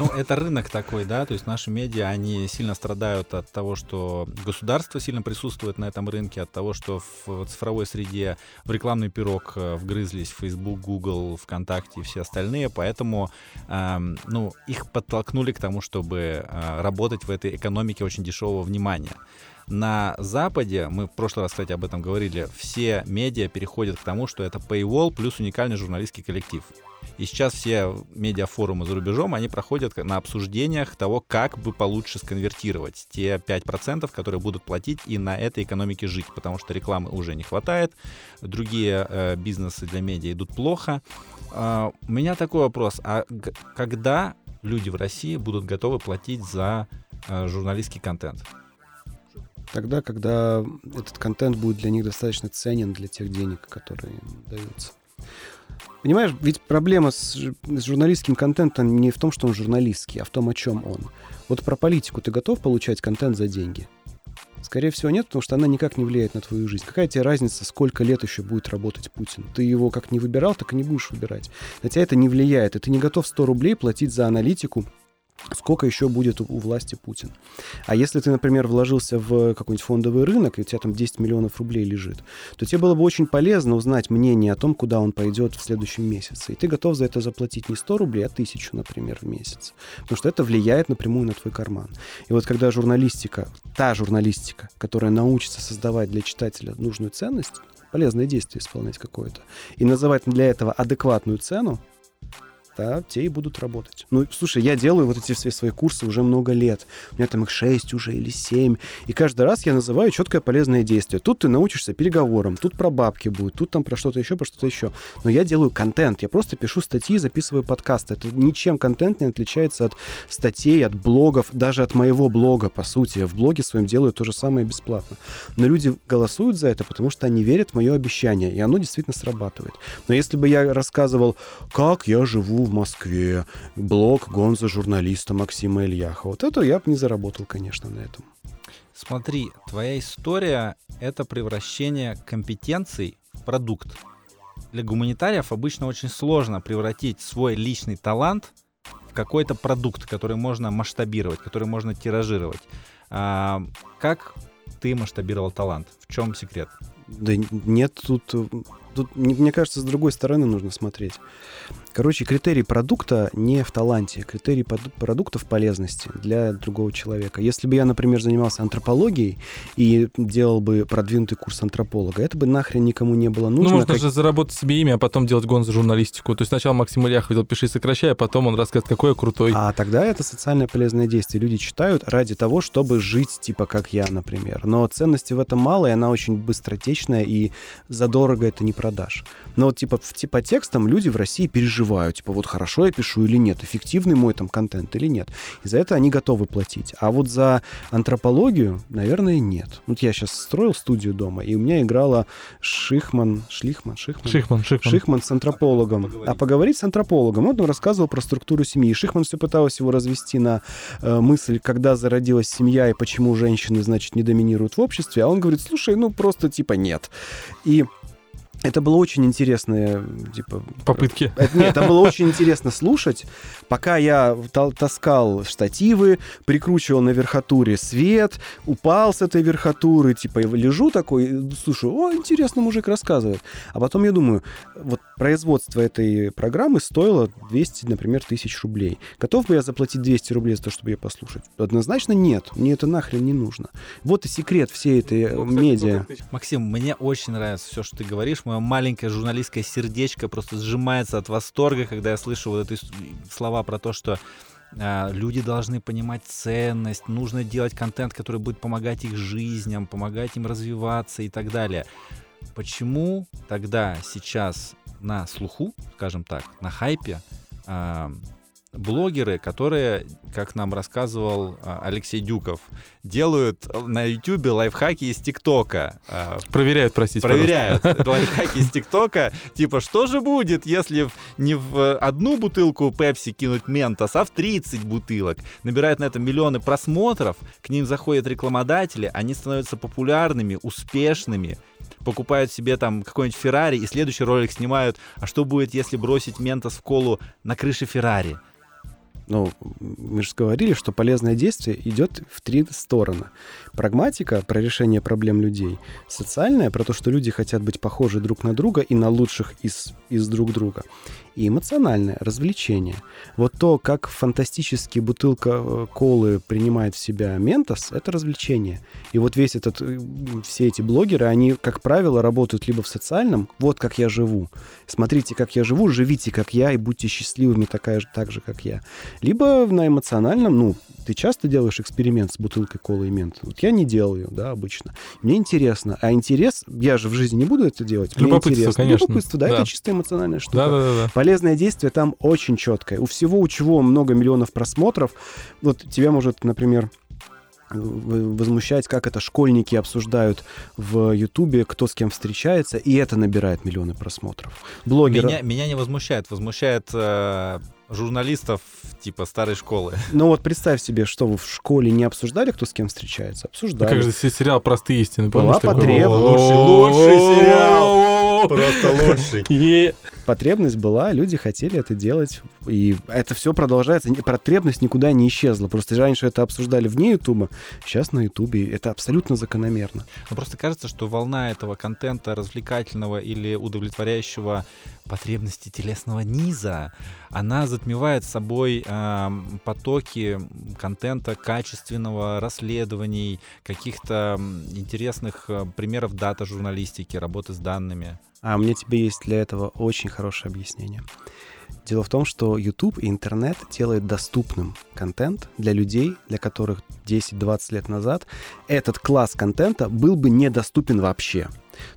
Ну, это рынок такой, да, то есть наши медиа, они сильно страдают от того, что государство сильно присутствует на этом рынке, от того, что в цифровой среде в рекламный пирог э, вгрызлись Facebook, Google, ВКонтакте и все остальные, поэтому, эм, ну, их подтолкнули к тому, чтобы э, работать в этой экономике очень дешевого внимания. На Западе, мы в прошлый раз, кстати, об этом говорили, все медиа переходят к тому, что это paywall плюс уникальный журналистский коллектив. И сейчас все медиафорумы за рубежом, они проходят на обсуждениях того, как бы получше сконвертировать те 5%, которые будут платить и на этой экономике жить, потому что рекламы уже не хватает, другие э, бизнесы для медиа идут плохо. А, у меня такой вопрос, а когда люди в России будут готовы платить за э, журналистский контент? Тогда, когда этот контент будет для них достаточно ценен для тех денег, которые даются. Понимаешь, ведь проблема с, с журналистским контентом не в том, что он журналистский, а в том, о чем он. Вот про политику ты готов получать контент за деньги? Скорее всего, нет, потому что она никак не влияет на твою жизнь. Какая тебе разница, сколько лет еще будет работать Путин? Ты его как не выбирал, так и не будешь выбирать. Тебя это не влияет, и ты не готов 100 рублей платить за аналитику, сколько еще будет у, власти Путин. А если ты, например, вложился в какой-нибудь фондовый рынок, и у тебя там 10 миллионов рублей лежит, то тебе было бы очень полезно узнать мнение о том, куда он пойдет в следующем месяце. И ты готов за это заплатить не 100 рублей, а 1000, например, в месяц. Потому что это влияет напрямую на твой карман. И вот когда журналистика, та журналистика, которая научится создавать для читателя нужную ценность, полезное действие исполнять какое-то, и называть для этого адекватную цену, да, те и будут работать. Ну, слушай, я делаю вот эти все свои курсы уже много лет. У меня там их 6 уже или 7. И каждый раз я называю четкое полезное действие. Тут ты научишься переговорам, тут про бабки будет, тут там про что-то еще, про что-то еще. Но я делаю контент. Я просто пишу статьи, записываю подкасты. Это ничем контент не отличается от статей, от блогов, даже от моего блога, по сути. Я в блоге своем делаю то же самое бесплатно. Но люди голосуют за это, потому что они верят в мое обещание, и оно действительно срабатывает. Но если бы я рассказывал, как я живу в Москве, блог гонза журналиста Максима Ильяха, вот это я бы не заработал, конечно, на этом. Смотри, твоя история — это превращение компетенций в продукт. Для гуманитариев обычно очень сложно превратить свой личный талант в какой-то продукт, который можно масштабировать, который можно тиражировать. А, как ты масштабировал талант? В чем секрет? Да нет, тут, э, тут, мне кажется, с другой стороны нужно смотреть. Короче, критерий продукта не в таланте, критерий продукта в полезности для другого человека. Если бы я, например, занимался антропологией и делал бы продвинутый курс антрополога, это бы нахрен никому не было Ну, нужно. можно как- же заработать себе имя, а потом делать гон за журналистику. То есть сначала Максим Ильяхов делал «Пиши, сокращай», а потом он рассказывает, какой я крутой. А тогда это социальное полезное действие. Люди читают ради того, чтобы жить, типа как я, например. Но ценности в этом мало, и она очень быстротечная, и задорого это не продашь. Но вот типа в- типа текстом люди в России переживают переживаю, типа, вот хорошо я пишу или нет, эффективный мой там контент или нет. И за это они готовы платить. А вот за антропологию, наверное, нет. Вот я сейчас строил студию дома, и у меня играла Шихман, Шлихман, Шихман? Шихман, Шихман. Шихман с антропологом. А поговорить с антропологом. Вот он рассказывал про структуру семьи. И Шихман все пыталась его развести на э, мысль, когда зародилась семья и почему женщины, значит, не доминируют в обществе. А он говорит, слушай, ну просто типа нет. И это было очень интересно, типа... Попытки. Это, нет, это было очень интересно слушать, пока я та- таскал штативы, прикручивал на верхотуре свет, упал с этой верхотуры, типа, лежу такой, слушаю, о, интересно, мужик рассказывает. А потом я думаю, вот производство этой программы стоило 200, например, тысяч рублей. Готов бы я заплатить 200 рублей за то, чтобы ее послушать? Однозначно нет, мне это нахрен не нужно. Вот и секрет всей этой э, медиа. Максим, мне очень нравится все, что ты говоришь. Мое маленькое журналистское сердечко просто сжимается от восторга, когда я слышу вот эти слова про то, что а, люди должны понимать ценность, нужно делать контент, который будет помогать их жизням, помогать им развиваться и так далее. Почему тогда сейчас на слуху, скажем так, на хайпе, а, блогеры, которые, как нам рассказывал а, Алексей Дюков, делают на Ютубе лайфхаки из ТикТока. а, Проверяют, простите, проверяют лайфхаки из ТикТока. Типа, что же будет, если не в одну бутылку Пепси кинуть Ментос, а в 30 бутылок? Набирают на это миллионы просмотров, к ним заходят рекламодатели, они становятся популярными, успешными, покупают себе там какой-нибудь Феррари и следующий ролик снимают, а что будет, если бросить Ментос в колу на крыше Феррари? Ну, мы же говорили, что полезное действие идет в три стороны. Прагматика про решение проблем людей, социальная про то, что люди хотят быть похожи друг на друга и на лучших из, из друг друга, и эмоциональное развлечение. Вот то, как фантастически бутылка э, колы принимает в себя ментос, это развлечение. И вот весь этот, э, все эти блогеры, они, как правило, работают либо в социальном, вот как я живу, смотрите, как я живу, живите, как я, и будьте счастливыми такая же, так же, как я. Либо на эмоциональном, ну, ты часто делаешь эксперимент с бутылкой колы и мента? Вот я не делаю, да, обычно. Мне интересно. А интерес, я же в жизни не буду это делать. Мне Любопытство, интересно. конечно. Любопытство, да, Да. это чисто эмоциональная штука. Да, да, да, да. Полезное действие там очень четкое. У всего, у чего много миллионов просмотров, вот тебя может, например, возмущать, как это школьники обсуждают в Ютубе, кто с кем встречается, и это набирает миллионы просмотров. Блогеры... Меня, меня не возмущает, возмущает э, журналистов типа старой школы. Ну вот представь себе, что вы в школе не обсуждали, кто с кем встречается. Обсуждали. как же се- сериал «Простые истины», Была помнишь? такой? потреб- лучший- лучший сериал. Просто лучший. Потребность была, люди хотели это делать, и это все продолжается. Потребность никуда не исчезла. Просто раньше это обсуждали вне Ютуба, сейчас на Ютубе. Это абсолютно закономерно. Но просто кажется, что волна этого контента развлекательного или удовлетворяющего потребности телесного низа, она затмевает собой эм, потоки контента качественного, расследований, каких-то интересных э, примеров дата-журналистики, работы с данными. А у меня тебе есть для этого очень хорошее объяснение. Дело в том, что YouTube и интернет делают доступным контент для людей, для которых 10-20 лет назад этот класс контента был бы недоступен вообще.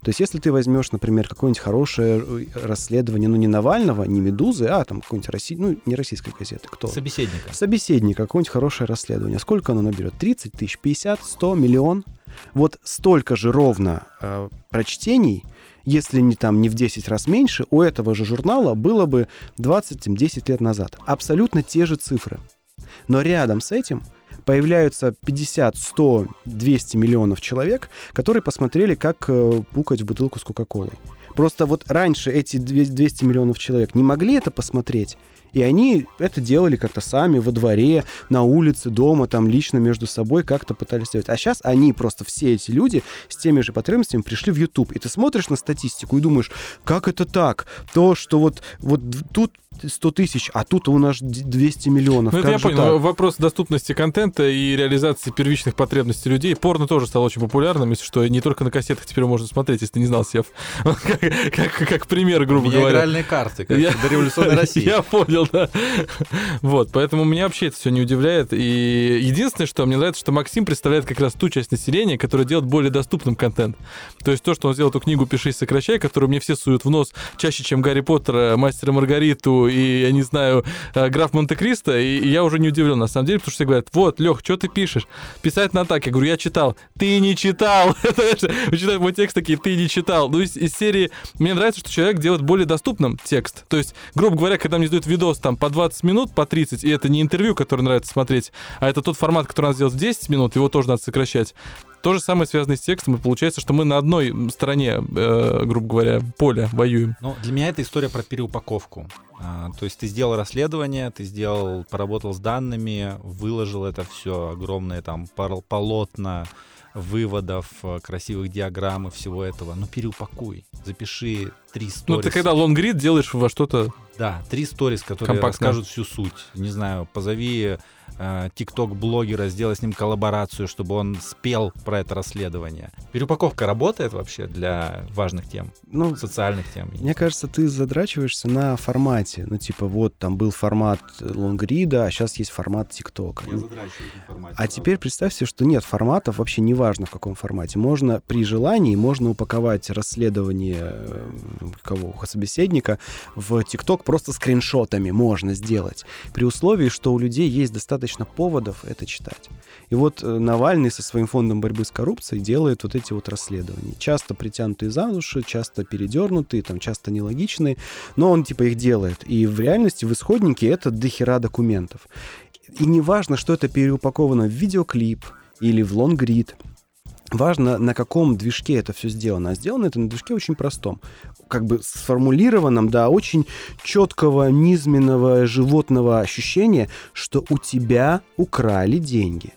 То есть, если ты возьмешь, например, какое-нибудь хорошее э, расследование, ну, не Навального, не Медузы, а там какой-нибудь России, ну, не российской газеты, кто? Собеседника. Собеседник, какое-нибудь хорошее расследование. Сколько оно наберет? 30 тысяч, 50, 100, миллион? Вот столько же ровно э, прочтений, если не там не в 10 раз меньше, у этого же журнала было бы 20-10 лет назад. Абсолютно те же цифры. Но рядом с этим появляются 50, 100, 200 миллионов человек, которые посмотрели, как э, пукать в бутылку с Кока-Колой. Просто вот раньше эти 200 миллионов человек не могли это посмотреть, и они это делали как-то сами во дворе, на улице, дома, там лично между собой как-то пытались сделать. А сейчас они просто, все эти люди с теми же потребностями пришли в YouTube. И ты смотришь на статистику и думаешь, как это так? То, что вот, вот тут 100 тысяч, а тут у нас 200 миллионов. Ну, это я понял. так? Вопрос доступности контента и реализации первичных потребностей людей. Порно тоже стало очень популярным, если что. Не только на кассетах теперь можно смотреть, если ты не знал, Сев. Как, как, как пример, грубо говоря. игральные карты, как Я- в дореволюционной России. Я понял, видел, да. Вот, поэтому меня вообще это все не удивляет. И единственное, что мне нравится, что Максим представляет как раз ту часть населения, которая делает более доступным контент. То есть то, что он сделал эту книгу «Пиши, сокращай», которую мне все суют в нос чаще, чем Гарри Поттера, Мастера Маргариту и, я не знаю, э, Граф Монте-Кристо, и, и я уже не удивлен, на самом деле, потому что все говорят, вот, Лех, что ты пишешь? Писать на так. Я говорю, я читал. Ты не читал. Вы читаете мой текст такие, ты не читал. Ну, из, из серии, мне нравится, что человек делает более доступным текст. То есть, грубо говоря, когда мне дают видос там по 20 минут, по 30, и это не интервью, которое нравится смотреть, а это тот формат, который надо сделать в 10 минут, его тоже надо сокращать. То же самое связано с текстом, и получается, что мы на одной стороне, э, грубо говоря, поля воюем. Ну, для меня это история про переупаковку. А, то есть ты сделал расследование, ты сделал, поработал с данными, выложил это все огромное там пол- полотна выводов, э, красивых диаграмм и всего этого. Ну, переупакуй, запиши три сторис. Ну, ты когда лонгрид делаешь во что-то... Да, три сторис, которые Компактно. расскажут всю суть. Не знаю, позови тикток-блогера, сделай с ним коллаборацию, чтобы он спел про это расследование. Переупаковка работает вообще для важных тем, Ну, социальных тем? не Мне знаю. кажется, ты задрачиваешься на формате. Ну, типа, вот там был формат лонгрида, а сейчас есть формат ТикТока. Я задрачиваюсь на формате. А теперь представь себе, что нет форматов, вообще неважно в каком формате. Можно при желании, можно упаковать расследование э, кого собеседника в ТикТок просто скриншотами можно сделать. При условии, что у людей есть достаточно поводов это читать. И вот э, Навальный со своим фондом борьбы с коррупцией делает вот эти вот расследования. Часто притянутые за уши, часто передернутые, там, часто нелогичные, но он типа их делает. И в реальности, в исходнике это дохера документов. И не важно, что это переупаковано в видеоклип или в лонгрид. Важно, на каком движке это все сделано. А сделано это на движке очень простом. Как бы сформулированном, да, очень четкого, низменного животного ощущения, что у тебя украли деньги.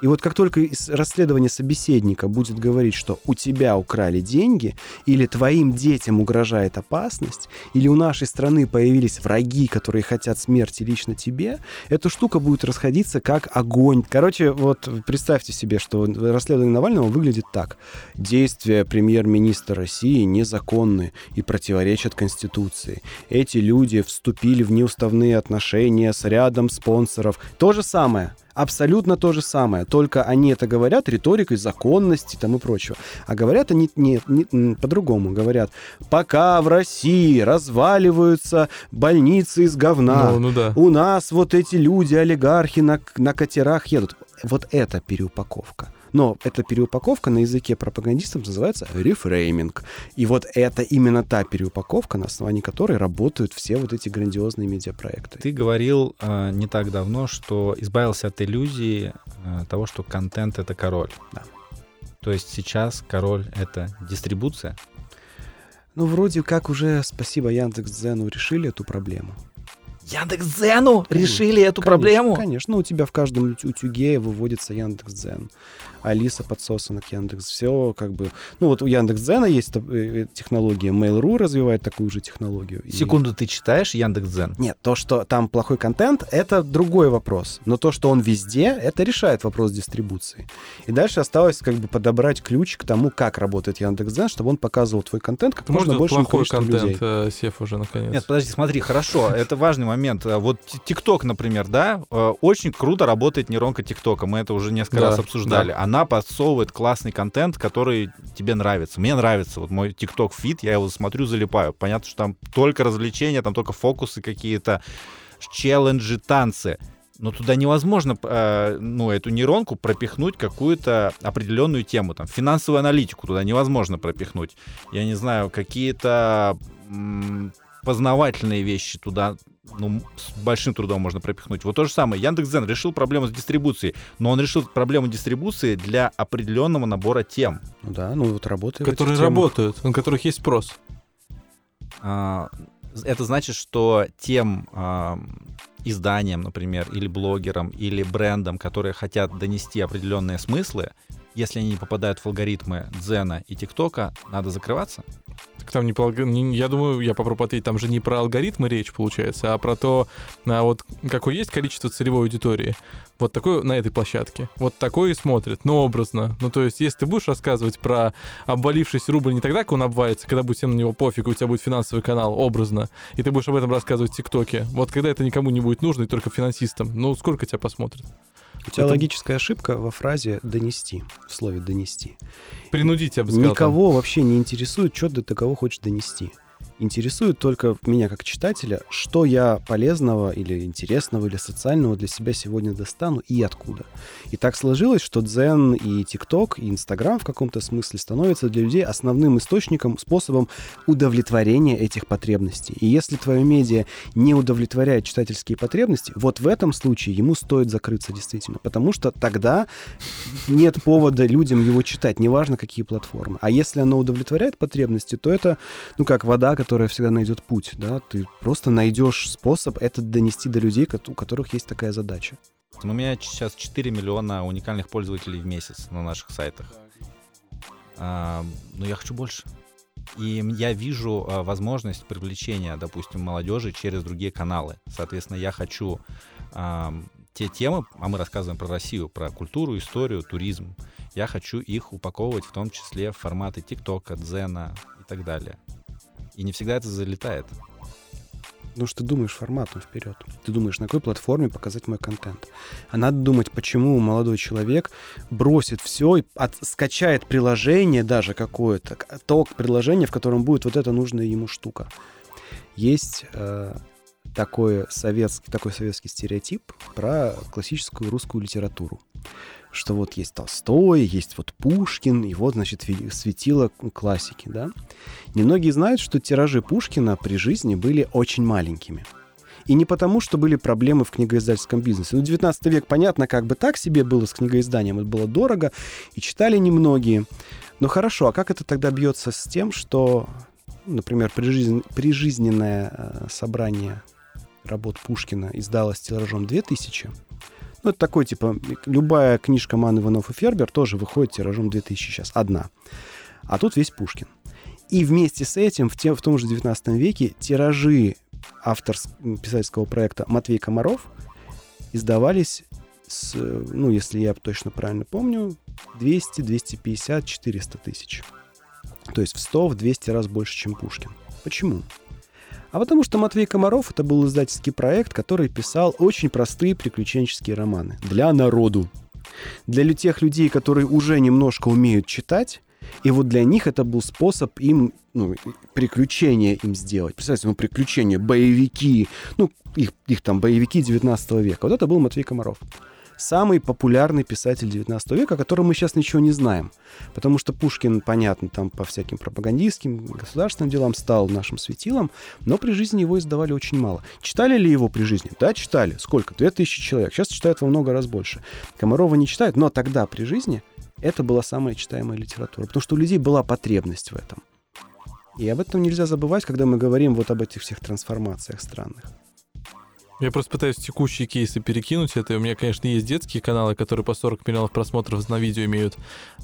И вот как только из расследования собеседника будет говорить, что у тебя украли деньги, или твоим детям угрожает опасность, или у нашей страны появились враги, которые хотят смерти лично тебе, эта штука будет расходиться как огонь. Короче, вот представьте себе, что расследование Навального выглядит так. Действия премьер-министра России незаконны и противоречат Конституции. Эти люди вступили в неуставные отношения с рядом спонсоров. То же самое. Абсолютно то же самое, только они это говорят риторикой законности там и прочего. А говорят они не, не- по-другому. Говорят, пока в России разваливаются больницы из говна, Ну, ну да. у нас вот эти люди, олигархи на, на катерах едут. Вот это переупаковка. Но эта переупаковка на языке пропагандистов называется рефрейминг. И вот это именно та переупаковка, на основании которой работают все вот эти грандиозные медиапроекты. Ты говорил э, не так давно, что избавился от иллюзии э, того, что контент — это король. Да. То есть сейчас король — это дистрибуция? Ну, вроде как уже, спасибо Яндекс.Дзену, решили эту проблему. Яндекс.Зену решили эту проблему? Конечно, у тебя в каждом ут- утюге выводится Яндекс.Дзен. Алиса подсосана к Яндекс. Все как бы... Ну, вот у Яндекс.Дзена есть та- э, э, технология. Mail.ru развивает такую же технологию. И- Секунду, ты читаешь Яндекс.Дзен? Нет, то, что там плохой контент, это другой вопрос. Но то, что он везде, это решает вопрос дистрибуции. И дальше осталось как бы подобрать ключ к тому, как работает Яндекс.Дзен, чтобы он показывал твой контент как можно Можно большему плохой контент, людей. э, Сев уже наконец. Нет, подожди, смотри, хорошо, это важный момент. Вот Ти- ТикТок, например, да, очень круто работает нейронка ТикТока, мы это уже несколько раз обсуждали. Она подсовывает классный контент, который тебе нравится. Мне нравится, вот мой ТикТок feed, я его смотрю, залипаю. Понятно, что там только развлечения, там только фокусы какие-то, челленджи, танцы. Но туда невозможно, э, ну, эту нейронку пропихнуть какую-то определенную тему, там, финансовую аналитику туда невозможно пропихнуть. Я не знаю, какие-то познавательные вещи туда ну, с большим трудом можно пропихнуть. Вот то же самое. Яндекс.Дзен решил проблему с дистрибуцией, но он решил проблему дистрибуции для определенного набора тем. Ну да, ну вот этих Которые темах. работают, на которых есть спрос. А, Это значит, что тем а, изданиям, например, или блогерам, или брендам, которые хотят донести определенные смыслы, если они не попадают в алгоритмы Дзена и ТикТока, надо закрываться. там не, по я думаю, я попробую ответить, там же не про алгоритмы речь получается, а про то, а вот какое есть количество целевой аудитории. Вот такой на этой площадке. Вот такой и смотрит, ну, образно. Ну, то есть, если ты будешь рассказывать про обвалившийся рубль не тогда, как он обвалится, когда будет всем на него пофиг, у тебя будет финансовый канал, образно, и ты будешь об этом рассказывать в ТикТоке. Вот когда это никому не будет нужно, и только финансистам, ну, сколько тебя посмотрит? У тебя логическая ошибка во фразе «донести», в слове «донести». Принудить, я бы сказал. там. Никого вообще не интересует, что ты до кого хочешь донести. Интересует только меня как читателя, что я полезного или интересного или социального для себя сегодня достану и откуда. И так сложилось, что Дзен и ТикТок, и Инстаграм в каком-то смысле становятся для людей основным источником, способом удовлетворения этих потребностей. И если твое медиа не удовлетворяет читательские потребности, вот в этом случае ему стоит закрыться действительно, потому что тогда нет повода людям его читать, неважно какие платформы. А если оно удовлетворяет потребности, то это, ну, как вода, которая всегда найдет путь, да, ты просто найдешь способ это донести до людей, у которых есть такая задача. У меня сейчас 4 миллиона уникальных пользователей в месяц на наших сайтах. А, но я хочу больше. И я вижу а, возможность привлечения, допустим, молодежи через другие каналы. Соответственно, я хочу ам, те темы, а мы рассказываем про Россию, про культуру, историю, туризм. Я хочу их упаковывать в том числе в форматы ТикТока, Дзена и так далее. И не всегда это залетает. Потому что ты думаешь форматом вперед. Ты думаешь, на какой платформе показать мой контент. А надо думать, почему молодой человек бросит все и от- скачает приложение даже какое-то, к- то приложение, в котором будет вот эта нужная ему штука. Есть э, такой, советский, такой советский стереотип про классическую русскую литературу. Что вот есть Толстой, есть вот Пушкин, и вот, значит, ве- светило классики, да? Немногие знают, что тиражи Пушкина при жизни были очень маленькими. И не потому, что были проблемы в книгоиздательском бизнесе. Ну, 19 век, понятно, как бы так себе было с книгоизданием. Это было дорого, и читали немногие. Но хорошо, а как это тогда бьется с тем, что, например, прижизнен- прижизненное э, собрание работ Пушкина издалось тиражом 2000? Ну, это такой, типа, любая книжка Ман Иванов и Фербер тоже выходит тиражом 2000 сейчас, одна. А тут весь Пушкин. И вместе с этим в, те, в том же 19 веке тиражи автор писательского проекта Матвей Комаров издавались, с, ну, если я точно правильно помню, 200, 250, 400 тысяч. То есть в 100, в 200 раз больше, чем Пушкин. Почему? А потому что Матвей Комаров это был издательский проект, который писал очень простые приключенческие романы для народу. Для тех людей, которые уже немножко умеют читать, и вот для них это был способ им, ну, приключения им сделать. Представьте, ну, приключения, боевики, ну, их, их там боевики 19 века. Вот это был Матвей Комаров. Самый популярный писатель 19 века, о котором мы сейчас ничего не знаем. Потому что Пушкин, понятно, там по всяким пропагандистским, государственным делам стал нашим светилом, но при жизни его издавали очень мало. Читали ли его при жизни? Да, читали. Сколько? Две тысячи человек. Сейчас читают во много раз больше. Комарова не читают, но тогда при жизни это была самая читаемая литература, потому что у людей была потребность в этом. И об этом нельзя забывать, когда мы говорим вот об этих всех трансформациях странных. Я просто пытаюсь текущие кейсы перекинуть. Это у меня, конечно, есть детские каналы, которые по 40 миллионов просмотров на видео имеют.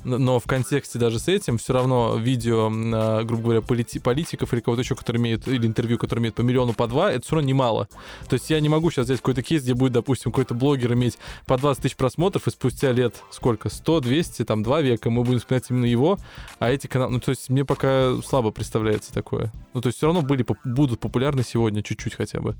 Но- в контексте даже с этим все равно видео, а, грубо говоря, полити- политиков или кого-то еще, которые имеют, или интервью, которые имеют по миллиону, по два, это все равно немало. То есть я не могу сейчас взять какой-то кейс, где будет, допустим, какой-то блогер иметь по 20 тысяч просмотров, и спустя лет сколько? 100, 200, там, два века мы будем вспоминать именно его, а эти каналы... Ну, то есть мне пока слабо представляется такое. Ну, то есть все равно были, будут популярны сегодня чуть-чуть хотя бы.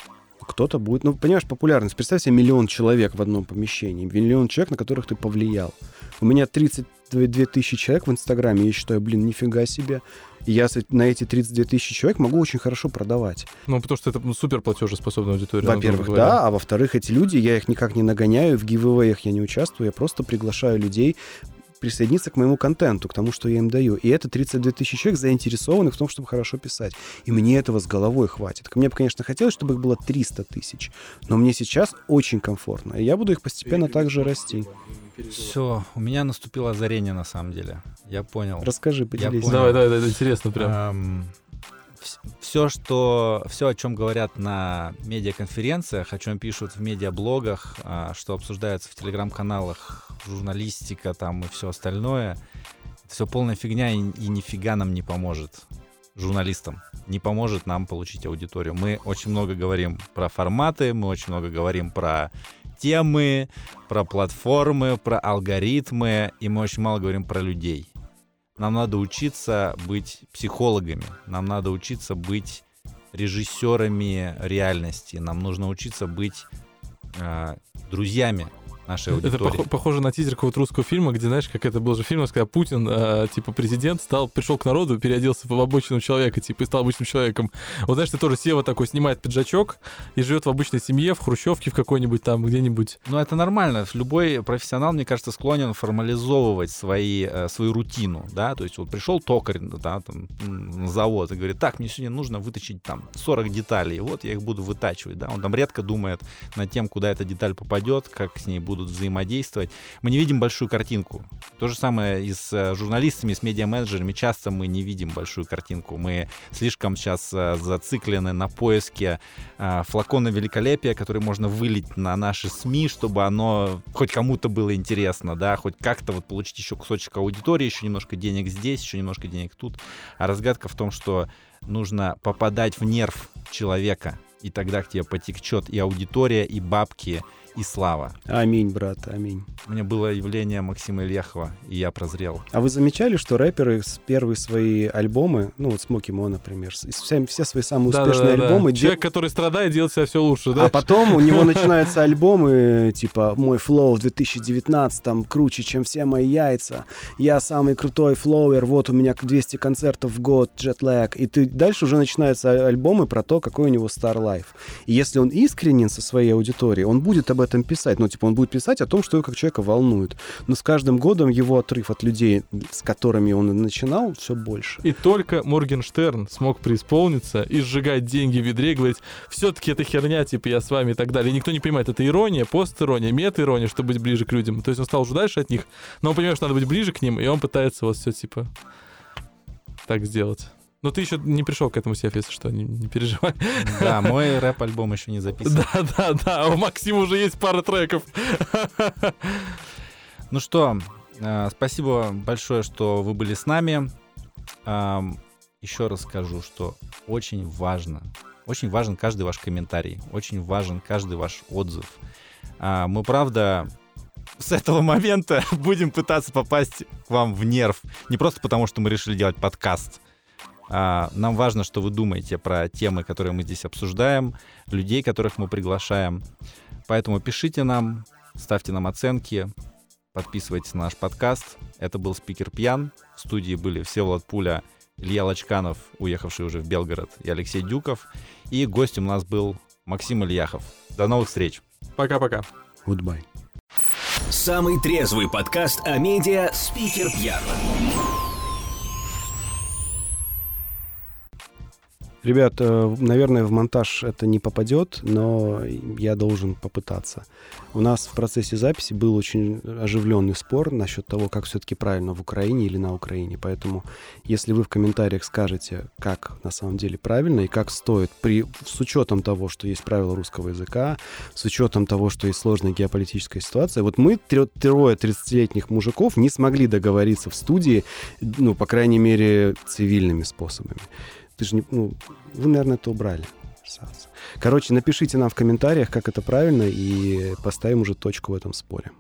Кто-то будет, ну, понимаешь, популярность. Представь себе миллион человек в одном помещении, миллион человек, на которых ты повлиял. У меня 32 тысячи человек в Инстаграме, я считаю, блин, нифига себе. И я на эти 32 тысячи человек могу очень хорошо продавать. Ну, потому что это ну, супер платежеспособная аудитория. Во-первых, да, а во-вторых, эти люди, я их никак не нагоняю, в гивэвэях я не участвую, я просто приглашаю людей присоединиться к моему контенту, к тому, что я им даю. И это 32 тысячи человек заинтересованы в том, чтобы хорошо писать. И мне этого с головой хватит. Мне бы, конечно, хотелось, чтобы их было 300 тысяч. Но мне сейчас очень комфортно. И я буду их постепенно также расти. Все, у меня наступило озарение на самом деле. Я понял. Расскажи, поделись. понял. Давай, давай, это интересно прям. Все, что, все, о чем говорят на медиаконференциях, о чем пишут в медиаблогах, а, что обсуждается в телеграм-каналах, журналистика там и все остальное, все полная фигня и, и нифига нам не поможет. журналистам, не поможет нам получить аудиторию. Мы очень много говорим про форматы, мы очень много говорим про темы, про платформы, про алгоритмы, и мы очень мало говорим про людей. Нам надо учиться быть психологами, нам надо учиться быть режиссерами реальности, нам нужно учиться быть э, друзьями нашей Это аудитории. пох- похоже на тизер какого-то русского фильма, где, знаешь, как это был же фильм, когда Путин, э, типа, президент, стал, пришел к народу, переоделся в обычного человека, типа, и стал обычным человеком. Вот, знаешь, ты тоже Сева такой снимает пиджачок и живет в обычной семье, в хрущевке в какой-нибудь там, где-нибудь. Но это нормально. Любой профессионал, мне кажется, склонен формализовывать свои, э, свою рутину, да, то есть вот пришел токарь, да, там, на завод и говорит, так, мне сегодня нужно вытащить там 40 деталей, вот я их буду вытачивать, да, он там редко думает над тем, куда эта деталь попадет, как с ней будут взаимодействовать. Мы не видим большую картинку. То же самое и с э, журналистами, с медиа-менеджерами. Часто мы не видим большую картинку. Мы слишком сейчас э, зациклены на поиске э, флакона великолепия, который можно вылить на наши СМИ, чтобы оно хоть кому-то было интересно, да, хоть как-то вот получить еще кусочек аудитории, еще немножко денег здесь, еще немножко денег тут. А разгадка в том, что нужно попадать в нерв человека, и тогда к тебе потекчет и аудитория, и бабки, и слава. Аминь, брат, аминь. У меня было явление Максима Ильяхова, и я прозрел. А вы замечали, что рэперы с первые свои альбомы, ну вот Смоки Мо, например, все, все свои самые успешные Да-да-да-да. альбомы дел- Человек, который страдает, делает себя все лучше, да? А потом у него начинаются альбомы, типа «Мой флоу в 2019 круче, чем все мои яйца», «Я самый крутой флоуер», «Вот у меня 200 концертов в год», «Джетлэг». И ты дальше уже начинаются альбомы про то, какой у него Star Life. И если он искренен со своей аудиторией, он будет об этом писать. Ну, типа, он будет писать о том, что его как человека волнует. Но с каждым годом его отрыв от людей, с которыми он начинал, все больше. И только Моргенштерн смог преисполниться и сжигать деньги в ведре и говорить, все-таки это херня, типа я с вами и так далее. И никто не понимает, это ирония, пост-ирония, мета-ирония, чтобы быть ближе к людям. То есть он стал уже дальше от них, но он понимает, что надо быть ближе к ним, и он пытается вот все типа так сделать. Но ты еще не пришел к этому, Сев, если что, не, не переживай. Да, мой рэп-альбом еще не записан. Да, да, да, у Максима уже есть пара треков. Ну что, э, спасибо большое, что вы были с нами. Ам, Еще раз скажу, что очень важно, очень важен каждый ваш комментарий, очень важен каждый ваш отзыв. А, Мы, правда, с этого момента будем пытаться попасть к вам в нерв. Не просто потому, что мы решили делать подкаст. А, Нам важно, что вы думаете про темы, которые мы здесь обсуждаем, людей, которых мы приглашаем. Поэтому пишите нам, ставьте нам оценки, подписывайтесь на наш подкаст. Это был «Спикер Пьян». В студии были Всеволод Пуля, Илья Лачканов, уехавший уже в Белгород, и Алексей Дюков. И гостем у нас был Максим Ильяхов. До новых встреч! Пока-пока. Goodbye. Самый трезвый подкаст о медиа «Спикер пьян». Ребят, э, наверное, в монтаж это не попадет, но я должен попытаться. У нас в процессе записи был очень оживленный спор насчет того, как все-таки правильно в Украине или на Украине. Поэтому, если вы в комментариях скажете, как на самом деле правильно и как стоит, при, с учетом того, что есть правила русского языка, с учетом того, что есть сложная геополитическая ситуация, вот мы, трое 30-летних мужиков, не смогли договориться в студии, ну, по крайней мере, цивильными способами. Ты же не... Ну, вы, наверное, это убрали. Короче, напишите нам в комментариях, как это правильно, и поставим уже точку в этом споре.